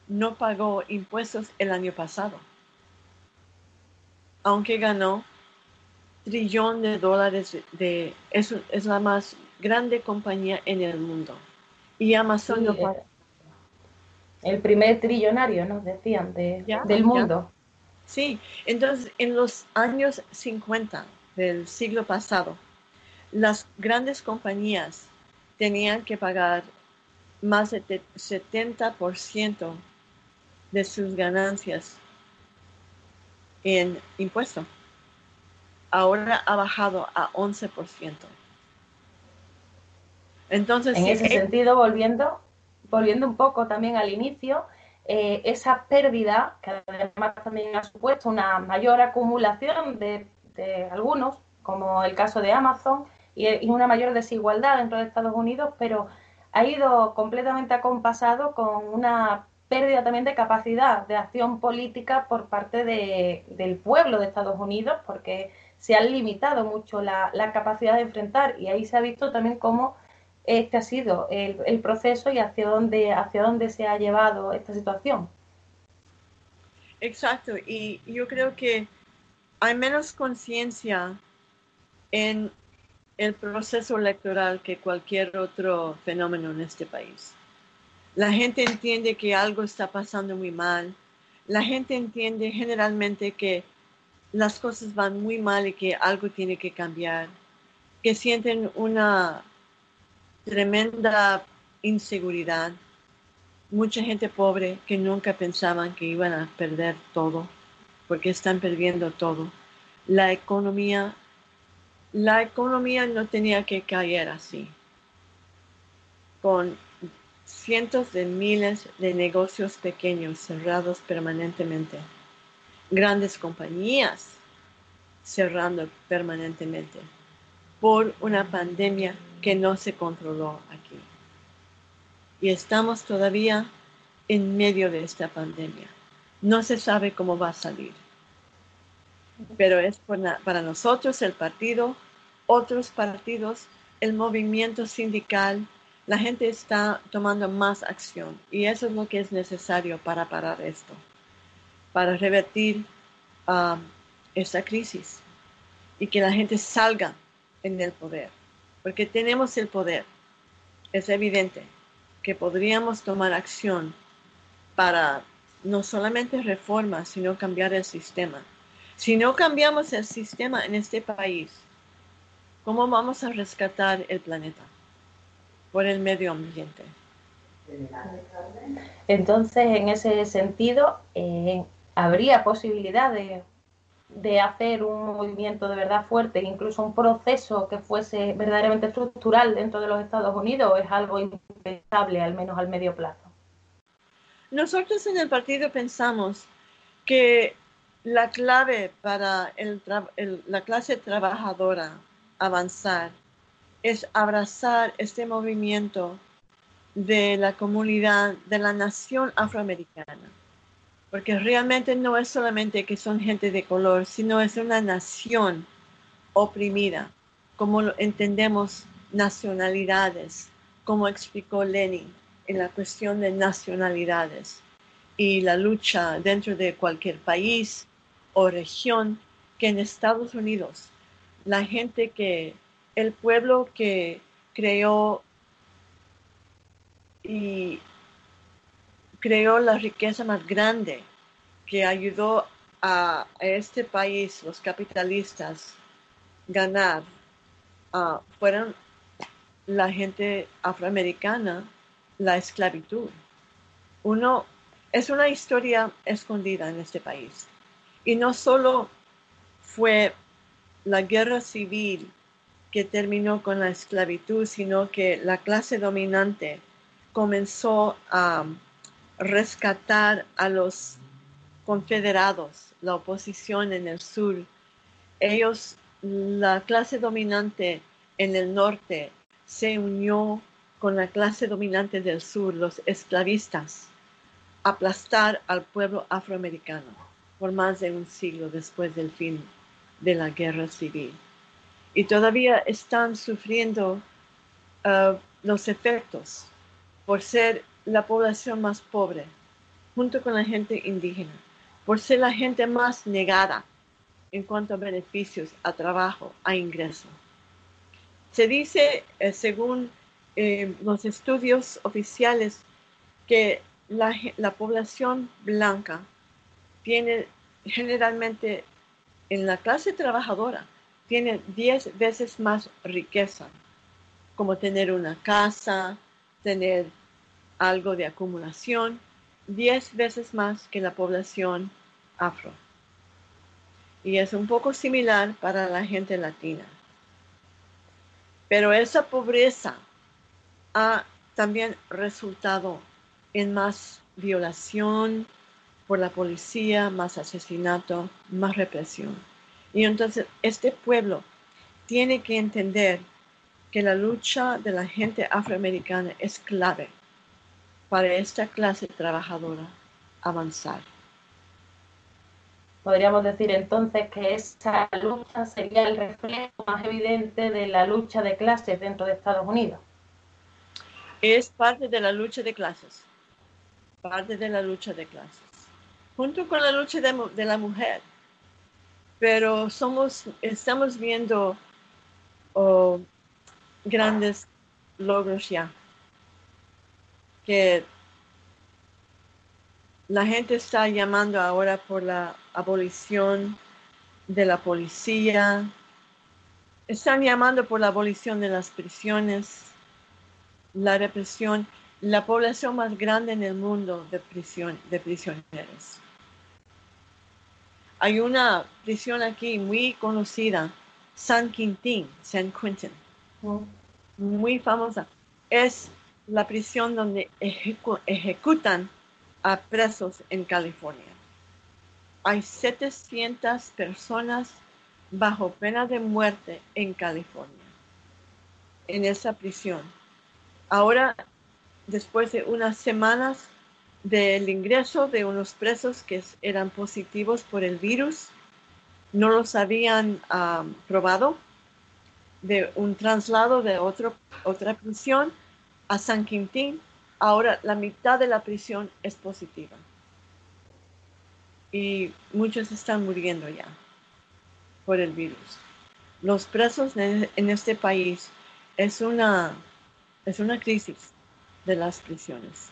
no pagó impuestos el año pasado, aunque ganó trillón de dólares de es, es la más grande compañía en el mundo. Y Amazon no pagó. El primer trillonario, nos decían, de, del mundo. Sí, entonces en los años 50 del siglo pasado, las grandes compañías tenían que pagar más de 70% de sus ganancias en impuesto. Ahora ha bajado a 11%. Entonces, en ese sentido, volviendo, volviendo un poco también al inicio, eh, esa pérdida, que además también ha supuesto una mayor acumulación de, de algunos, como el caso de Amazon, y, una mayor desigualdad dentro de Estados Unidos, pero ha ido completamente acompasado con una pérdida también de capacidad de acción política por parte del pueblo de Estados Unidos, porque se ha limitado mucho la, capacidad de enfrentar y ahí se ha visto también cómo este ha sido el, el, proceso y hacia dónde, hacia dónde se ha llevado esta situación. Exacto, y yo creo que hay menos conciencia en el proceso electoral que cualquier otro fenómeno en este país. La gente entiende que algo está pasando muy mal. La gente entiende generalmente que las cosas van muy mal y que algo tiene que cambiar. Que sienten una tremenda inseguridad. Mucha gente pobre que nunca pensaban que iban a perder todo, porque están perdiendo todo. La economía la economía no tenía que caer así, con cientos de miles de negocios pequeños cerrados permanentemente, grandes compañías cerrando permanentemente por una pandemia que no se controló aquí. Y estamos todavía en medio de esta pandemia. No se sabe cómo va a salir pero es para nosotros el partido, otros partidos, el movimiento sindical, la gente está tomando más acción y eso es lo que es necesario para parar esto, para revertir um, esta crisis y que la gente salga en el poder, porque tenemos el poder. Es evidente que podríamos tomar acción para no solamente reformas, sino cambiar el sistema si no cambiamos el sistema en este país, ¿cómo vamos a rescatar el planeta por el medio ambiente? Entonces, en ese sentido, eh, habría posibilidad de, hacer un movimiento de verdad fuerte, incluso un proceso que fuese verdaderamente estructural dentro de los Estados Unidos, es algo impensable, al menos al medio plazo. Nosotros en el partido pensamos que la clave para la clase trabajadora avanzar es abrazar este movimiento de la comunidad, de la nación afroamericana. Porque realmente no es solamente que son gente de color, sino es una nación oprimida, como entendemos nacionalidades, como explicó Lenin en la cuestión de nacionalidades y la lucha dentro de cualquier país o región que en Estados Unidos la gente que, el pueblo que creó y creó la riqueza más grande que ayudó a, este país, los capitalistas, ganar, uh, fueron la gente afroamericana, la esclavitud. Uno, es una historia escondida en este país. Y no solo fue la guerra civil que terminó con la esclavitud, sino que la clase dominante comenzó a rescatar a los confederados, la oposición en el sur. Ellos, la clase dominante en el norte, se unió con la clase dominante del sur, los esclavistas, aplastar al pueblo afroamericano por más de un siglo después del fin de la guerra civil. Y todavía están sufriendo uh, los efectos por ser la población más pobre, junto con la gente indígena, por ser la gente más negada en cuanto a beneficios, a trabajo, a ingreso. Se dice, eh, según eh, los estudios oficiales, que la, la, población blanca tiene generalmente en la clase trabajadora, tiene 10 veces más riqueza, como tener una casa, tener algo de acumulación, 10 veces más que la población afro. Y es un poco similar para la gente latina. Pero esa pobreza ha también resultado en más violación por la policía, más asesinato, más represión. Y entonces este pueblo tiene que entender que la lucha de la gente afroamericana es clave para esta clase trabajadora avanzar. Podríamos decir entonces que esa lucha sería el reflejo más evidente de la lucha de clases dentro de Estados Unidos. Es parte de la lucha de clases, parte de la lucha de clases, junto con la lucha de, la mujer. Pero somos, estamos viendo oh, grandes logros ya que la gente está llamando ahora por la abolición de la policía, están llamando por la abolición de las prisiones, la represión, la población más grande en el mundo de, prisión, de prisioneros. Hay una prisión aquí muy conocida, San Quintín, San Quentin, oh. muy famosa. Es la prisión donde ejecutan a presos en California. Hay 700 personas bajo pena de muerte en California, en esa prisión. Ahora, después de unas semanas del ingreso de unos presos que eran positivos por el virus, no los habían ah, probado, de un traslado de otro, otra prisión a San Quintín, ahora la mitad de la prisión es positiva. Y muchos están muriendo ya por el virus. Los presos en este país es una, es una crisis de las prisiones.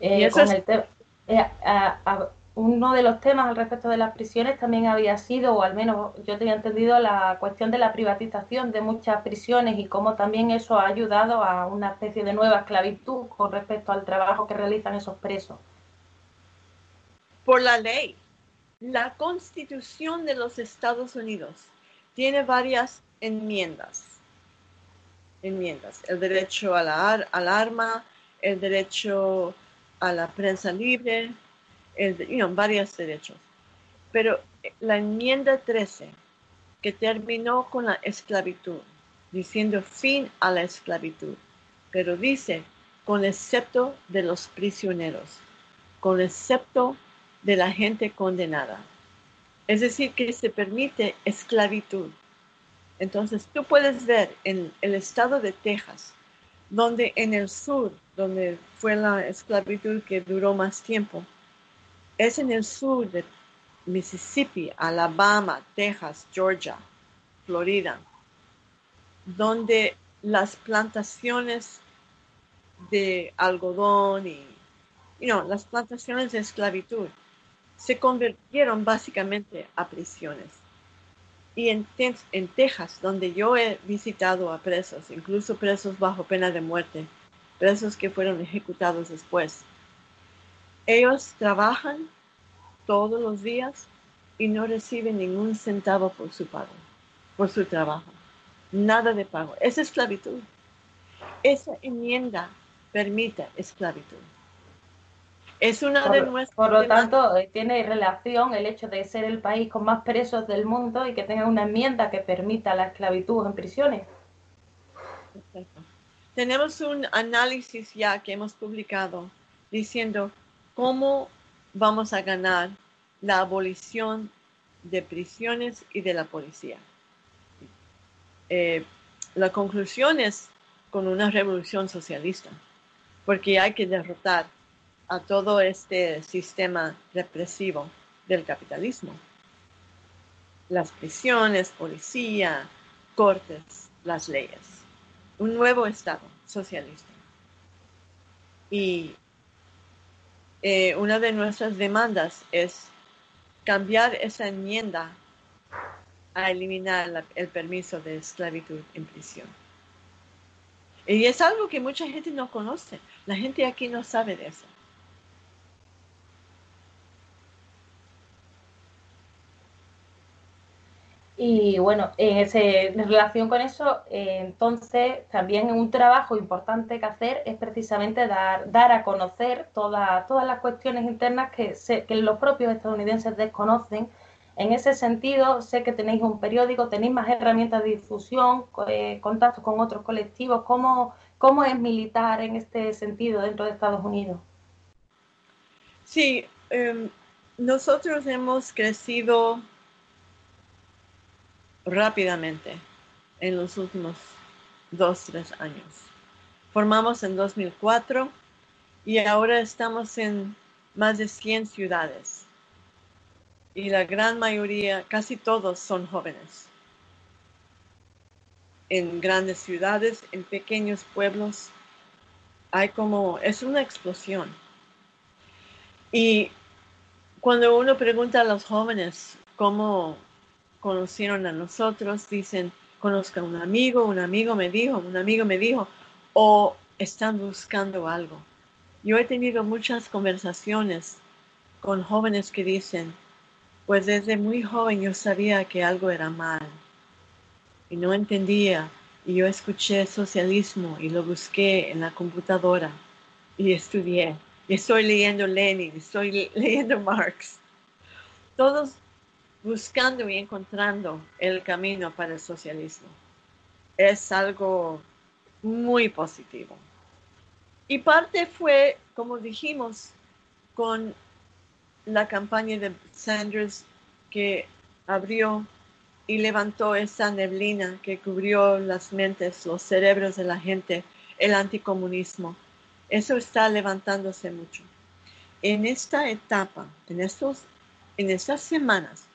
Eh, y eso es, eh, uno de los temas al respecto de las prisiones también había sido, o al menos yo tenía entendido, la cuestión de la privatización de muchas prisiones y cómo también eso ha ayudado a una especie de nueva esclavitud con respecto al trabajo que realizan esos presos. por la ley. La constitución de los Estados Unidos tiene varias enmiendas. Enmiendas. El derecho a la al arma, el derecho a la prensa libre, el, varios derechos. Pero la enmienda 13, que terminó con la esclavitud, diciendo fin a la esclavitud, pero dice, con excepto de los prisioneros, con excepto de la gente condenada. Es decir, que se permite esclavitud. Entonces, tú puedes ver en el estado de Texas, donde en el sur, donde fue la esclavitud que duró más tiempo, es en el sur de Mississippi, Alabama, Texas, Georgia, Florida, donde las plantaciones de algodón y las plantaciones de esclavitud se convirtieron básicamente a prisiones. Y en, en Texas, donde yo he visitado a presos, incluso presos bajo pena de muerte, presos que fueron ejecutados después, ellos trabajan todos los días y no reciben ningún centavo por su pago, por su trabajo. Nada de pago. Es esclavitud. Esa enmienda permite esclavitud. Es una de nuestras. Por lo tanto, eh, tiene relación el hecho de ser el país con más presos del mundo y que tenga una enmienda que permita la esclavitud en prisiones. Tenemos un análisis ya que hemos publicado diciendo cómo vamos a ganar la abolición de prisiones y de la policía. Eh, la conclusión es con una revolución socialista, porque hay que derrotar a todo este sistema represivo del capitalismo. Las prisiones, policía, cortes, las leyes. Un nuevo Estado socialista. Y eh, una de nuestras demandas es cambiar esa enmienda a eliminar el permiso de esclavitud en prisión. Y es algo que mucha gente no conoce. La gente aquí no sabe de eso. Y bueno, en, ese, en relación con eso, eh, entonces también un trabajo importante que hacer es precisamente dar, dar a conocer todas las cuestiones internas que, que los propios estadounidenses desconocen. En ese sentido, sé que tenéis un periódico, tenéis más herramientas de difusión, eh, contactos con otros colectivos. ¿Cómo, ¿Cómo es militar en este sentido dentro de Estados Unidos? Sí, em, nosotros hemos crecido rápidamente en los últimos dos, tres años. Formamos en 2004 y ahora estamos en más de 100 ciudades. Y la gran mayoría, casi todos son jóvenes. En grandes ciudades, en pequeños pueblos, hay como, es una explosión. Y cuando uno pregunta a los jóvenes cómo conocieron a nosotros, dicen, conozca a un amigo, un amigo me dijo, un amigo me dijo, o están buscando algo. Yo he tenido muchas conversaciones con jóvenes que dicen, pues desde muy joven yo sabía que algo era mal y no entendía y yo escuché socialismo y lo busqué en la computadora y estudié. Y estoy leyendo Lenin, estoy [laughs] leyendo Marx. Todos buscando y encontrando el camino para el socialismo. Es algo muy positivo. Y parte fue, como dijimos, con la campaña de Sanders que abrió y levantó esa neblina que cubrió las mentes, los cerebros de la gente, el anticomunismo. Eso está levantándose mucho. En esta etapa, en, estos, en estas semanas,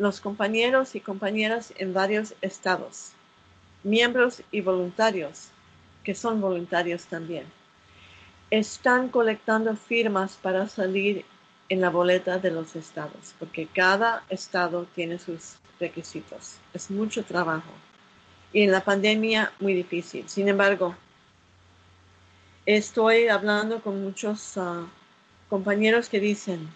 los compañeros y compañeras en varios estados, miembros y voluntarios, que son voluntarios también, están colectando firmas para salir en la boleta de los estados, porque cada estado tiene sus requisitos. Es mucho trabajo. Y en la pandemia muy difícil. Sin embargo, estoy hablando con muchos ah, compañeros que dicen,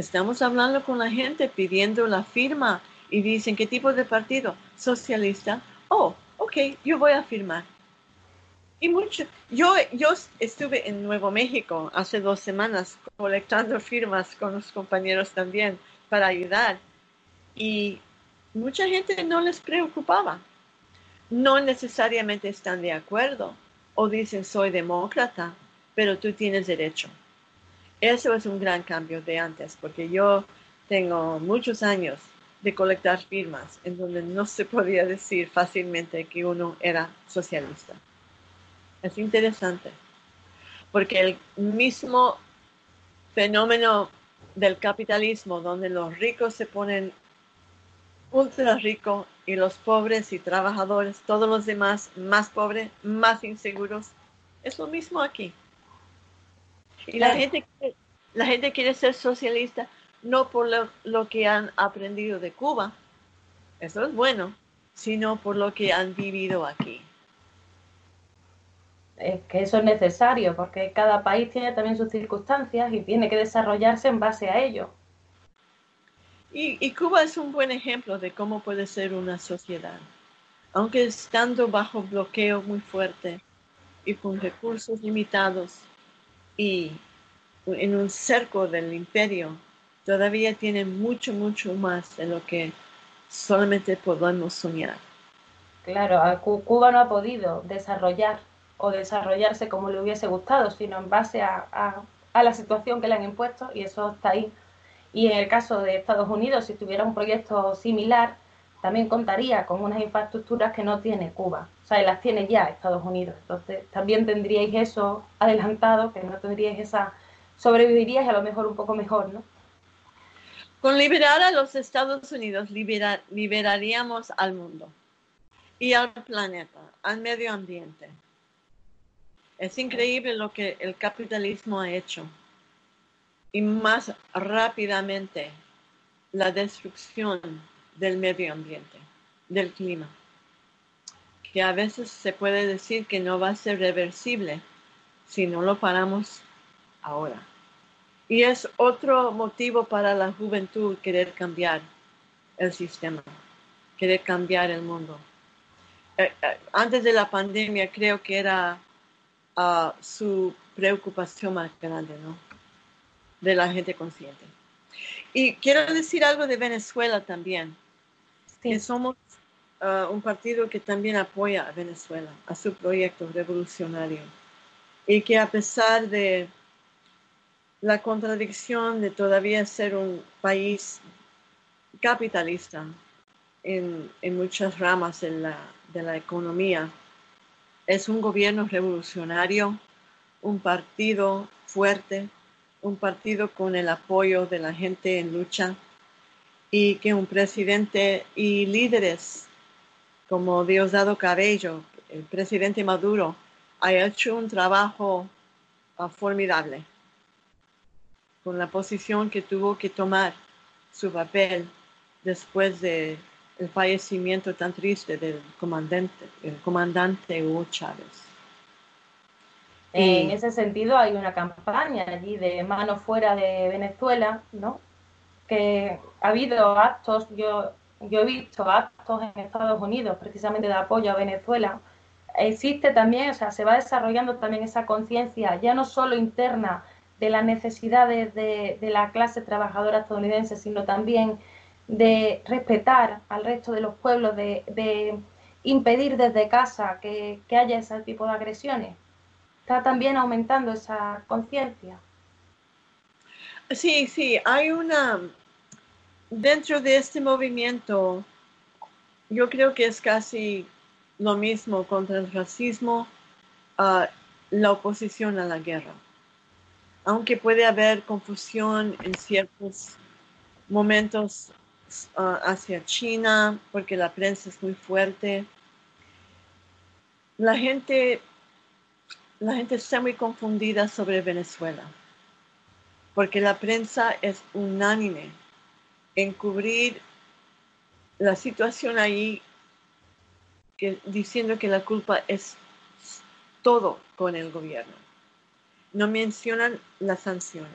Estamos hablando con la gente pidiendo la firma y dicen, ¿qué tipo de partido? Socialista. Oh, ok, yo voy a firmar. Y mucho, yo, yo estuve en Nuevo México hace dos semanas colectando firmas con los compañeros también para ayudar. Y mucha gente no les preocupaba. No necesariamente están de acuerdo o dicen soy demócrata, pero tú tienes derecho. Eso es un gran cambio de antes, porque yo tengo muchos años de colectar firmas en donde no se podía decir fácilmente que uno era socialista. Es interesante, porque el mismo fenómeno del capitalismo, donde los ricos se ponen ultra ricos y los pobres y trabajadores, todos los demás más pobres, más inseguros, es lo mismo aquí. Y la gente, la gente quiere ser socialista no por lo, que han aprendido de Cuba, eso es bueno, sino por lo que han vivido aquí. Es que eso es necesario, porque cada país tiene también sus circunstancias y tiene que desarrollarse en base a ello. Y, Cuba es un buen ejemplo de cómo puede ser una sociedad. Aunque estando bajo bloqueo muy fuerte y con recursos limitados y en un cerco del imperio, todavía tiene mucho, mucho más de lo que solamente podemos soñar. Claro, Cuba no ha podido desarrollar o desarrollarse como le hubiese gustado, sino en base a, a la situación que le han impuesto y eso está ahí y en el caso de Estados Unidos, si tuviera un proyecto similar, también contaría con unas infraestructuras que no tiene Cuba. O sea, las tiene ya Estados Unidos. Entonces, también tendríais eso adelantado, que no tendríais esa, sobreviviríais a lo mejor un poco mejor, ¿no? Con liberar a los Estados Unidos, liberaríamos al mundo y al planeta, al medio ambiente. Es increíble lo que el capitalismo ha hecho y más rápidamente la destrucción del medio ambiente, del clima, que a veces se puede decir que no va a ser reversible si no lo paramos ahora. Y es otro motivo para la juventud querer cambiar el sistema, querer cambiar el mundo. Eh, eh, antes de la pandemia creo que era ah, su preocupación más grande, ¿no? de la gente consciente. Y quiero decir algo de Venezuela también, que somos uh, un partido que también apoya a Venezuela, a su proyecto revolucionario, y que a pesar de la contradicción de todavía ser un país capitalista en, muchas ramas de la, de la economía, es un gobierno revolucionario, un partido fuerte, un partido con el apoyo de la gente en lucha y que un presidente y líderes como Diosdado Cabello, el presidente Maduro, ha hecho un trabajo ah, formidable con la posición que tuvo que tomar su papel después del fallecimiento tan triste del comandante, el comandante Hugo Chávez. En ese sentido hay una campaña allí de manos fuera de Venezuela, ¿no? Que ha habido actos, yo, yo he visto actos en Estados Unidos precisamente de apoyo a Venezuela. Existe también, o sea, se va desarrollando también esa conciencia, ya no solo interna de las necesidades de, la clase trabajadora estadounidense, sino también de respetar al resto de los pueblos, de, impedir desde casa que haya ese tipo de agresiones está también aumentando esa conciencia. Sí, sí, hay una, dentro de este movimiento, yo creo que es casi lo mismo contra el racismo, uh, la oposición a la guerra. Aunque puede haber confusión en ciertos momentos uh, hacia China, porque la prensa es muy fuerte, la gente la gente está muy confundida sobre Venezuela, porque la prensa es unánime en cubrir la situación ahí, diciendo que la culpa es todo con el gobierno. No mencionan las sanciones.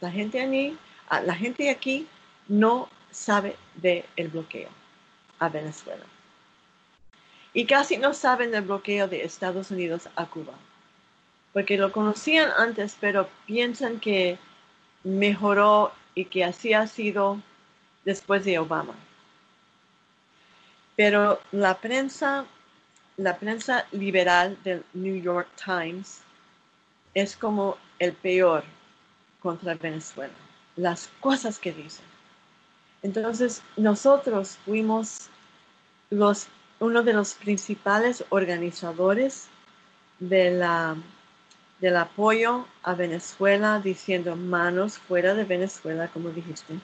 La gente allí, Ah, la gente aquí no sabe del el bloqueo a Venezuela. Y casi no saben del bloqueo de Estados Unidos a Cuba. Porque lo conocían antes, pero piensan que mejoró y que así ha sido después de Obama. Pero la prensa, la prensa liberal del New York Times es como el peor contra Venezuela. Las cosas que dicen. Entonces, nosotros fuimos uno de los principales organizadores de la, del apoyo a Venezuela, diciendo manos fuera de Venezuela, como dijiste,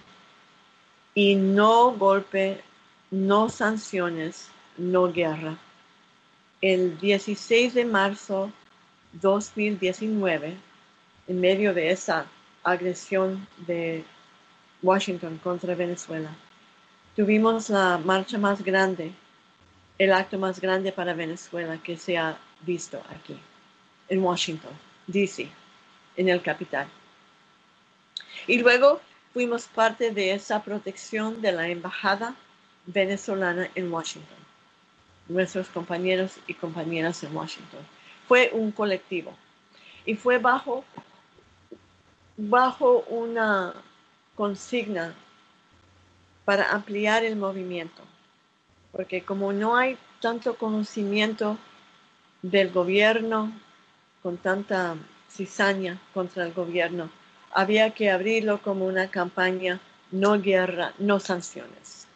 y no golpe, no sanciones, no guerra. El 16 de marzo 2019, en medio de esa agresión de Washington contra Venezuela. Tuvimos la marcha más grande, el acto más grande para Venezuela que se ha visto aquí, en Washington, D.C., en el capital. Y luego fuimos parte de esa protección de la embajada venezolana en Washington, nuestros compañeros y compañeras en Washington. Fue un colectivo. Y fue bajo, bajo una consigna para ampliar el movimiento, porque como no hay tanto conocimiento del gobierno con tanta cizaña contra el gobierno, había que abrirlo como una campaña no guerra, no sanciones.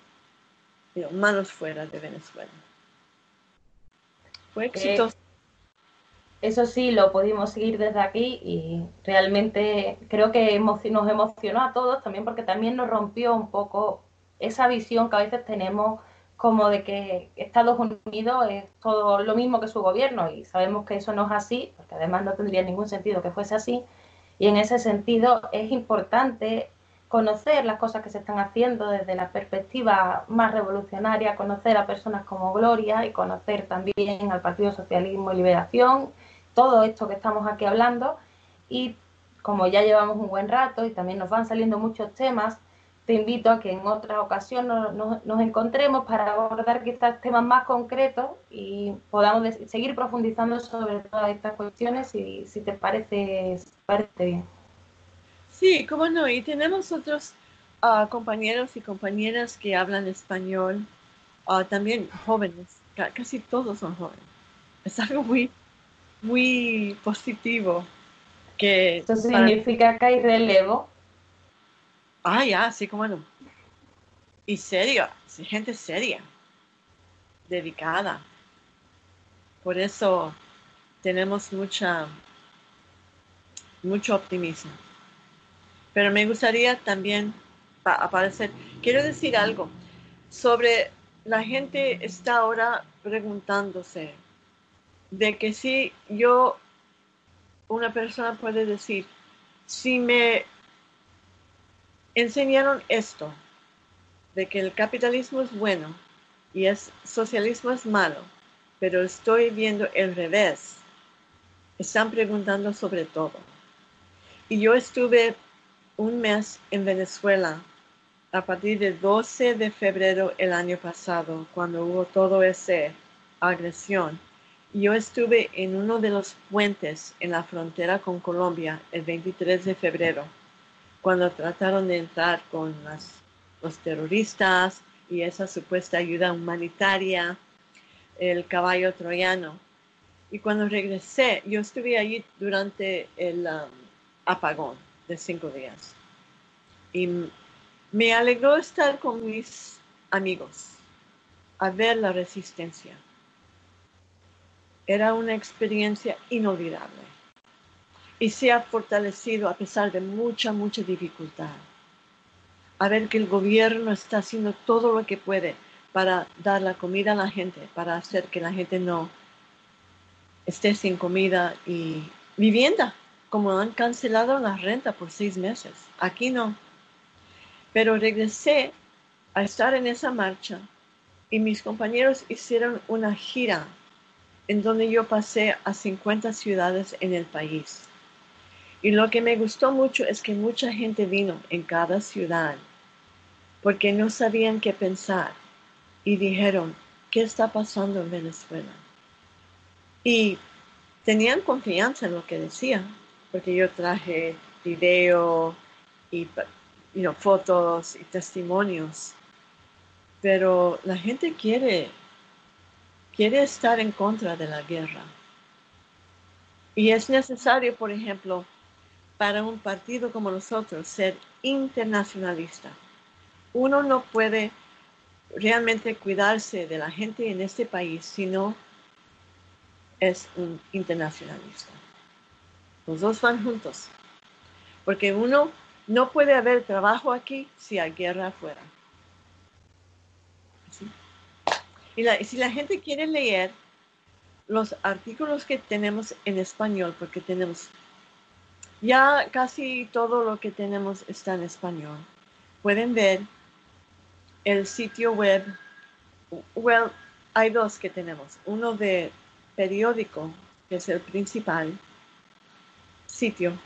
manos fuera de Venezuela. Fue exitoso eso sí lo pudimos seguir desde aquí y realmente creo que nos emocionó a todos también porque también nos rompió un poco esa visión que a veces tenemos como de que Estados Unidos es todo lo mismo que su gobierno y sabemos que eso no es así, porque además no tendría ningún sentido que fuese así. Y en ese sentido es importante conocer las cosas que se están haciendo desde la perspectiva más revolucionaria, conocer a personas como Gloria y conocer también al Partido Socialismo y Liberación, todo esto que estamos aquí hablando. Y como ya llevamos un buen rato y también nos van saliendo muchos temas, te invito a que en otra ocasión nos, encontremos para abordar quizás temas más concretos y podamos seguir profundizando sobre todas estas cuestiones si, si te parece, parece bien. Sí, cómo no. Y tenemos otros ah, compañeros y compañeras que hablan español, ah, también jóvenes, casi todos son jóvenes. Es algo muy, muy positivo. Que ¿Eso significa que hay relevo? Ah, ya, sí, cómo no. Y serio, gente seria, dedicada. Por eso tenemos mucha, mucho optimismo. Pero me gustaría también aparecer. Quiero decir algo sobre la gente está ahora preguntándose de que si yo, una persona puede decir, si me enseñaron esto, de que el capitalismo es bueno y el socialismo es malo, pero estoy viendo el revés, están preguntando sobre todo. Y yo estuve un mes en Venezuela a partir del 12 de febrero el año pasado, cuando hubo todo ese agresión. Yo estuve en uno de los puentes en la frontera con Colombia el 23 de febrero, cuando trataron de entrar con los terroristas y esa supuesta ayuda humanitaria, el caballo troyano. Y cuando regresé, yo estuve allí durante el um, apagón de cinco días. Y me alegró estar con mis amigos, a ver la resistencia. Era una experiencia inolvidable y se ha fortalecido a pesar de mucha, mucha dificultad. A ver que el gobierno está haciendo todo lo que puede para dar la comida a la gente, para hacer que la gente no esté sin comida y vivienda como han cancelado la renta por seis meses. Aquí no. Pero regresé a estar en esa marcha y mis compañeros hicieron una gira en donde yo pasé a 50 ciudades en el país. Y lo que me gustó mucho es que mucha gente vino en cada ciudad porque no sabían qué pensar y dijeron, ¿qué está pasando en Venezuela? Y tenían confianza en lo que decía, porque yo traje video y fotos y testimonios, pero la gente quiere, quiere estar en contra de la guerra. Y es necesario, por ejemplo, para un partido como nosotros ser internacionalista. Uno no puede realmente cuidarse de la gente en este país si no es un internacionalista. Los dos van juntos. Porque uno no puede haber trabajo aquí si hay guerra afuera. Y si la gente quiere leer los artículos que tenemos en español, porque tenemos ya casi todo lo que tenemos está en español, pueden ver el sitio web. Well, hay dos que tenemos. Uno de periódico, que es el principal sitio,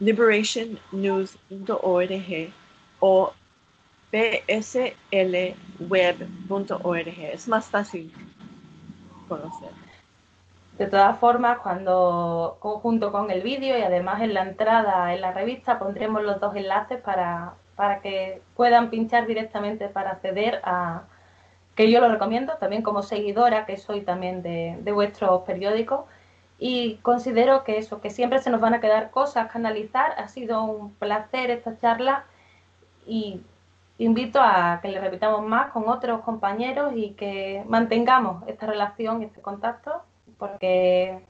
liberationnews.org o pslweb.org. Es más fácil conocer. De todas formas, cuando junto con el vídeo y además en la entrada en la revista pondremos los dos enlaces para, para que puedan pinchar directamente para acceder a, que yo lo recomiendo, también como seguidora que soy también de, de vuestros periódicos y considero que eso, que siempre se nos van a quedar cosas que analizar. Ha sido un placer esta charla y invito a que le repitamos más con otros compañeros y que mantengamos esta relación este contacto, porque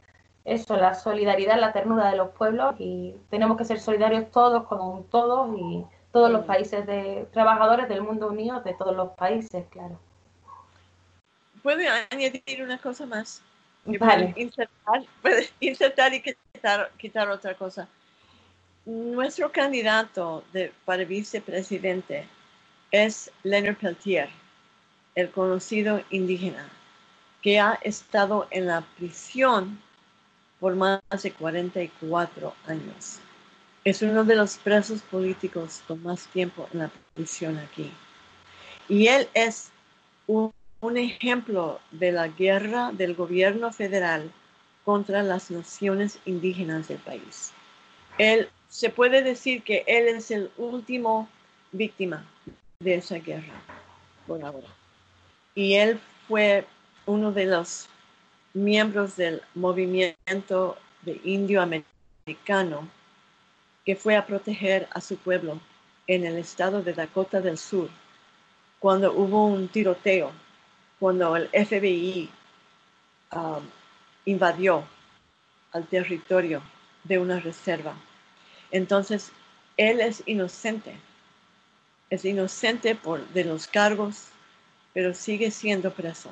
eso, la solidaridad, la ternura de los pueblos y tenemos que ser solidarios todos con todos y todos los países de trabajadores del mundo unido, de todos los países, claro. ¿Puedo añadir una cosa más? Vale. Insertar, [laughs] insertar, y quitar, quitar, otra cosa. Nuestro candidato de, para vicepresidente es Leonard Peltier, el conocido indígena, que ha estado en la prisión por más de 44 años. Es uno de los presos políticos con más tiempo en la prisión aquí. Y él es un un ejemplo de la guerra del gobierno federal contra las naciones indígenas del país. Él, se puede decir que él es el último víctima de esa guerra por ahora. Y él fue uno de los miembros del movimiento de indio americano que fue a proteger a su pueblo en el estado de Dakota del Sur cuando hubo un tiroteo cuando el FBI um, invadió al territorio de una reserva. Entonces, él es inocente, es inocente por, de los cargos, pero sigue siendo preso.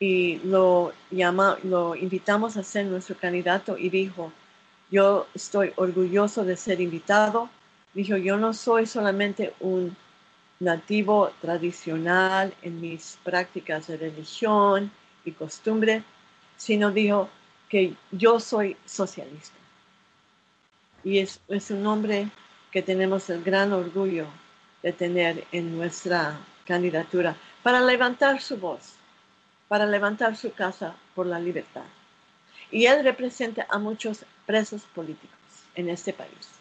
Y lo, llama, lo invitamos a ser nuestro candidato y dijo, yo estoy orgulloso de ser invitado. Dijo, yo no soy solamente un nativo tradicional en mis prácticas de religión y costumbre, sino dijo que yo soy socialista. Y es, es un hombre que tenemos el gran orgullo de tener en nuestra candidatura para levantar su voz, para levantar su casa por la libertad. Y él representa a muchos presos políticos en este país.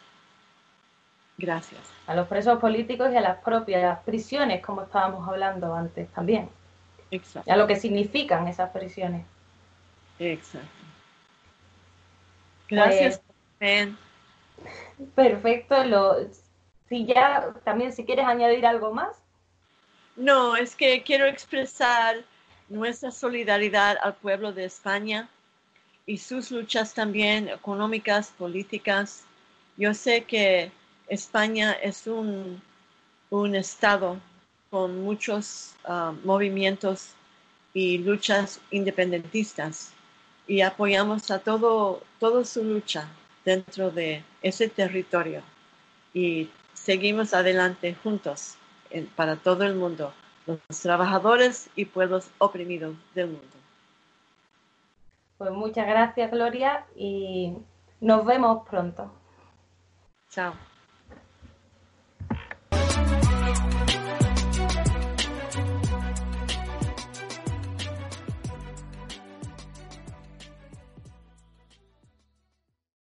Gracias. A los presos políticos y a las propias prisiones, como estábamos hablando antes también. Exacto. a lo que significan esas prisiones. Exacto. Gracias. Pues, perfecto. Lo, si ya también si quieres añadir algo más. No, es que quiero expresar nuestra solidaridad al pueblo de España y sus luchas también económicas, políticas. Yo sé que España es un, estado con muchos ah, movimientos y luchas independentistas y apoyamos a todo, toda su lucha dentro de ese territorio y seguimos adelante juntos para todo el mundo, los trabajadores y pueblos oprimidos del mundo. Pues muchas gracias Gloria y nos vemos pronto. Chao.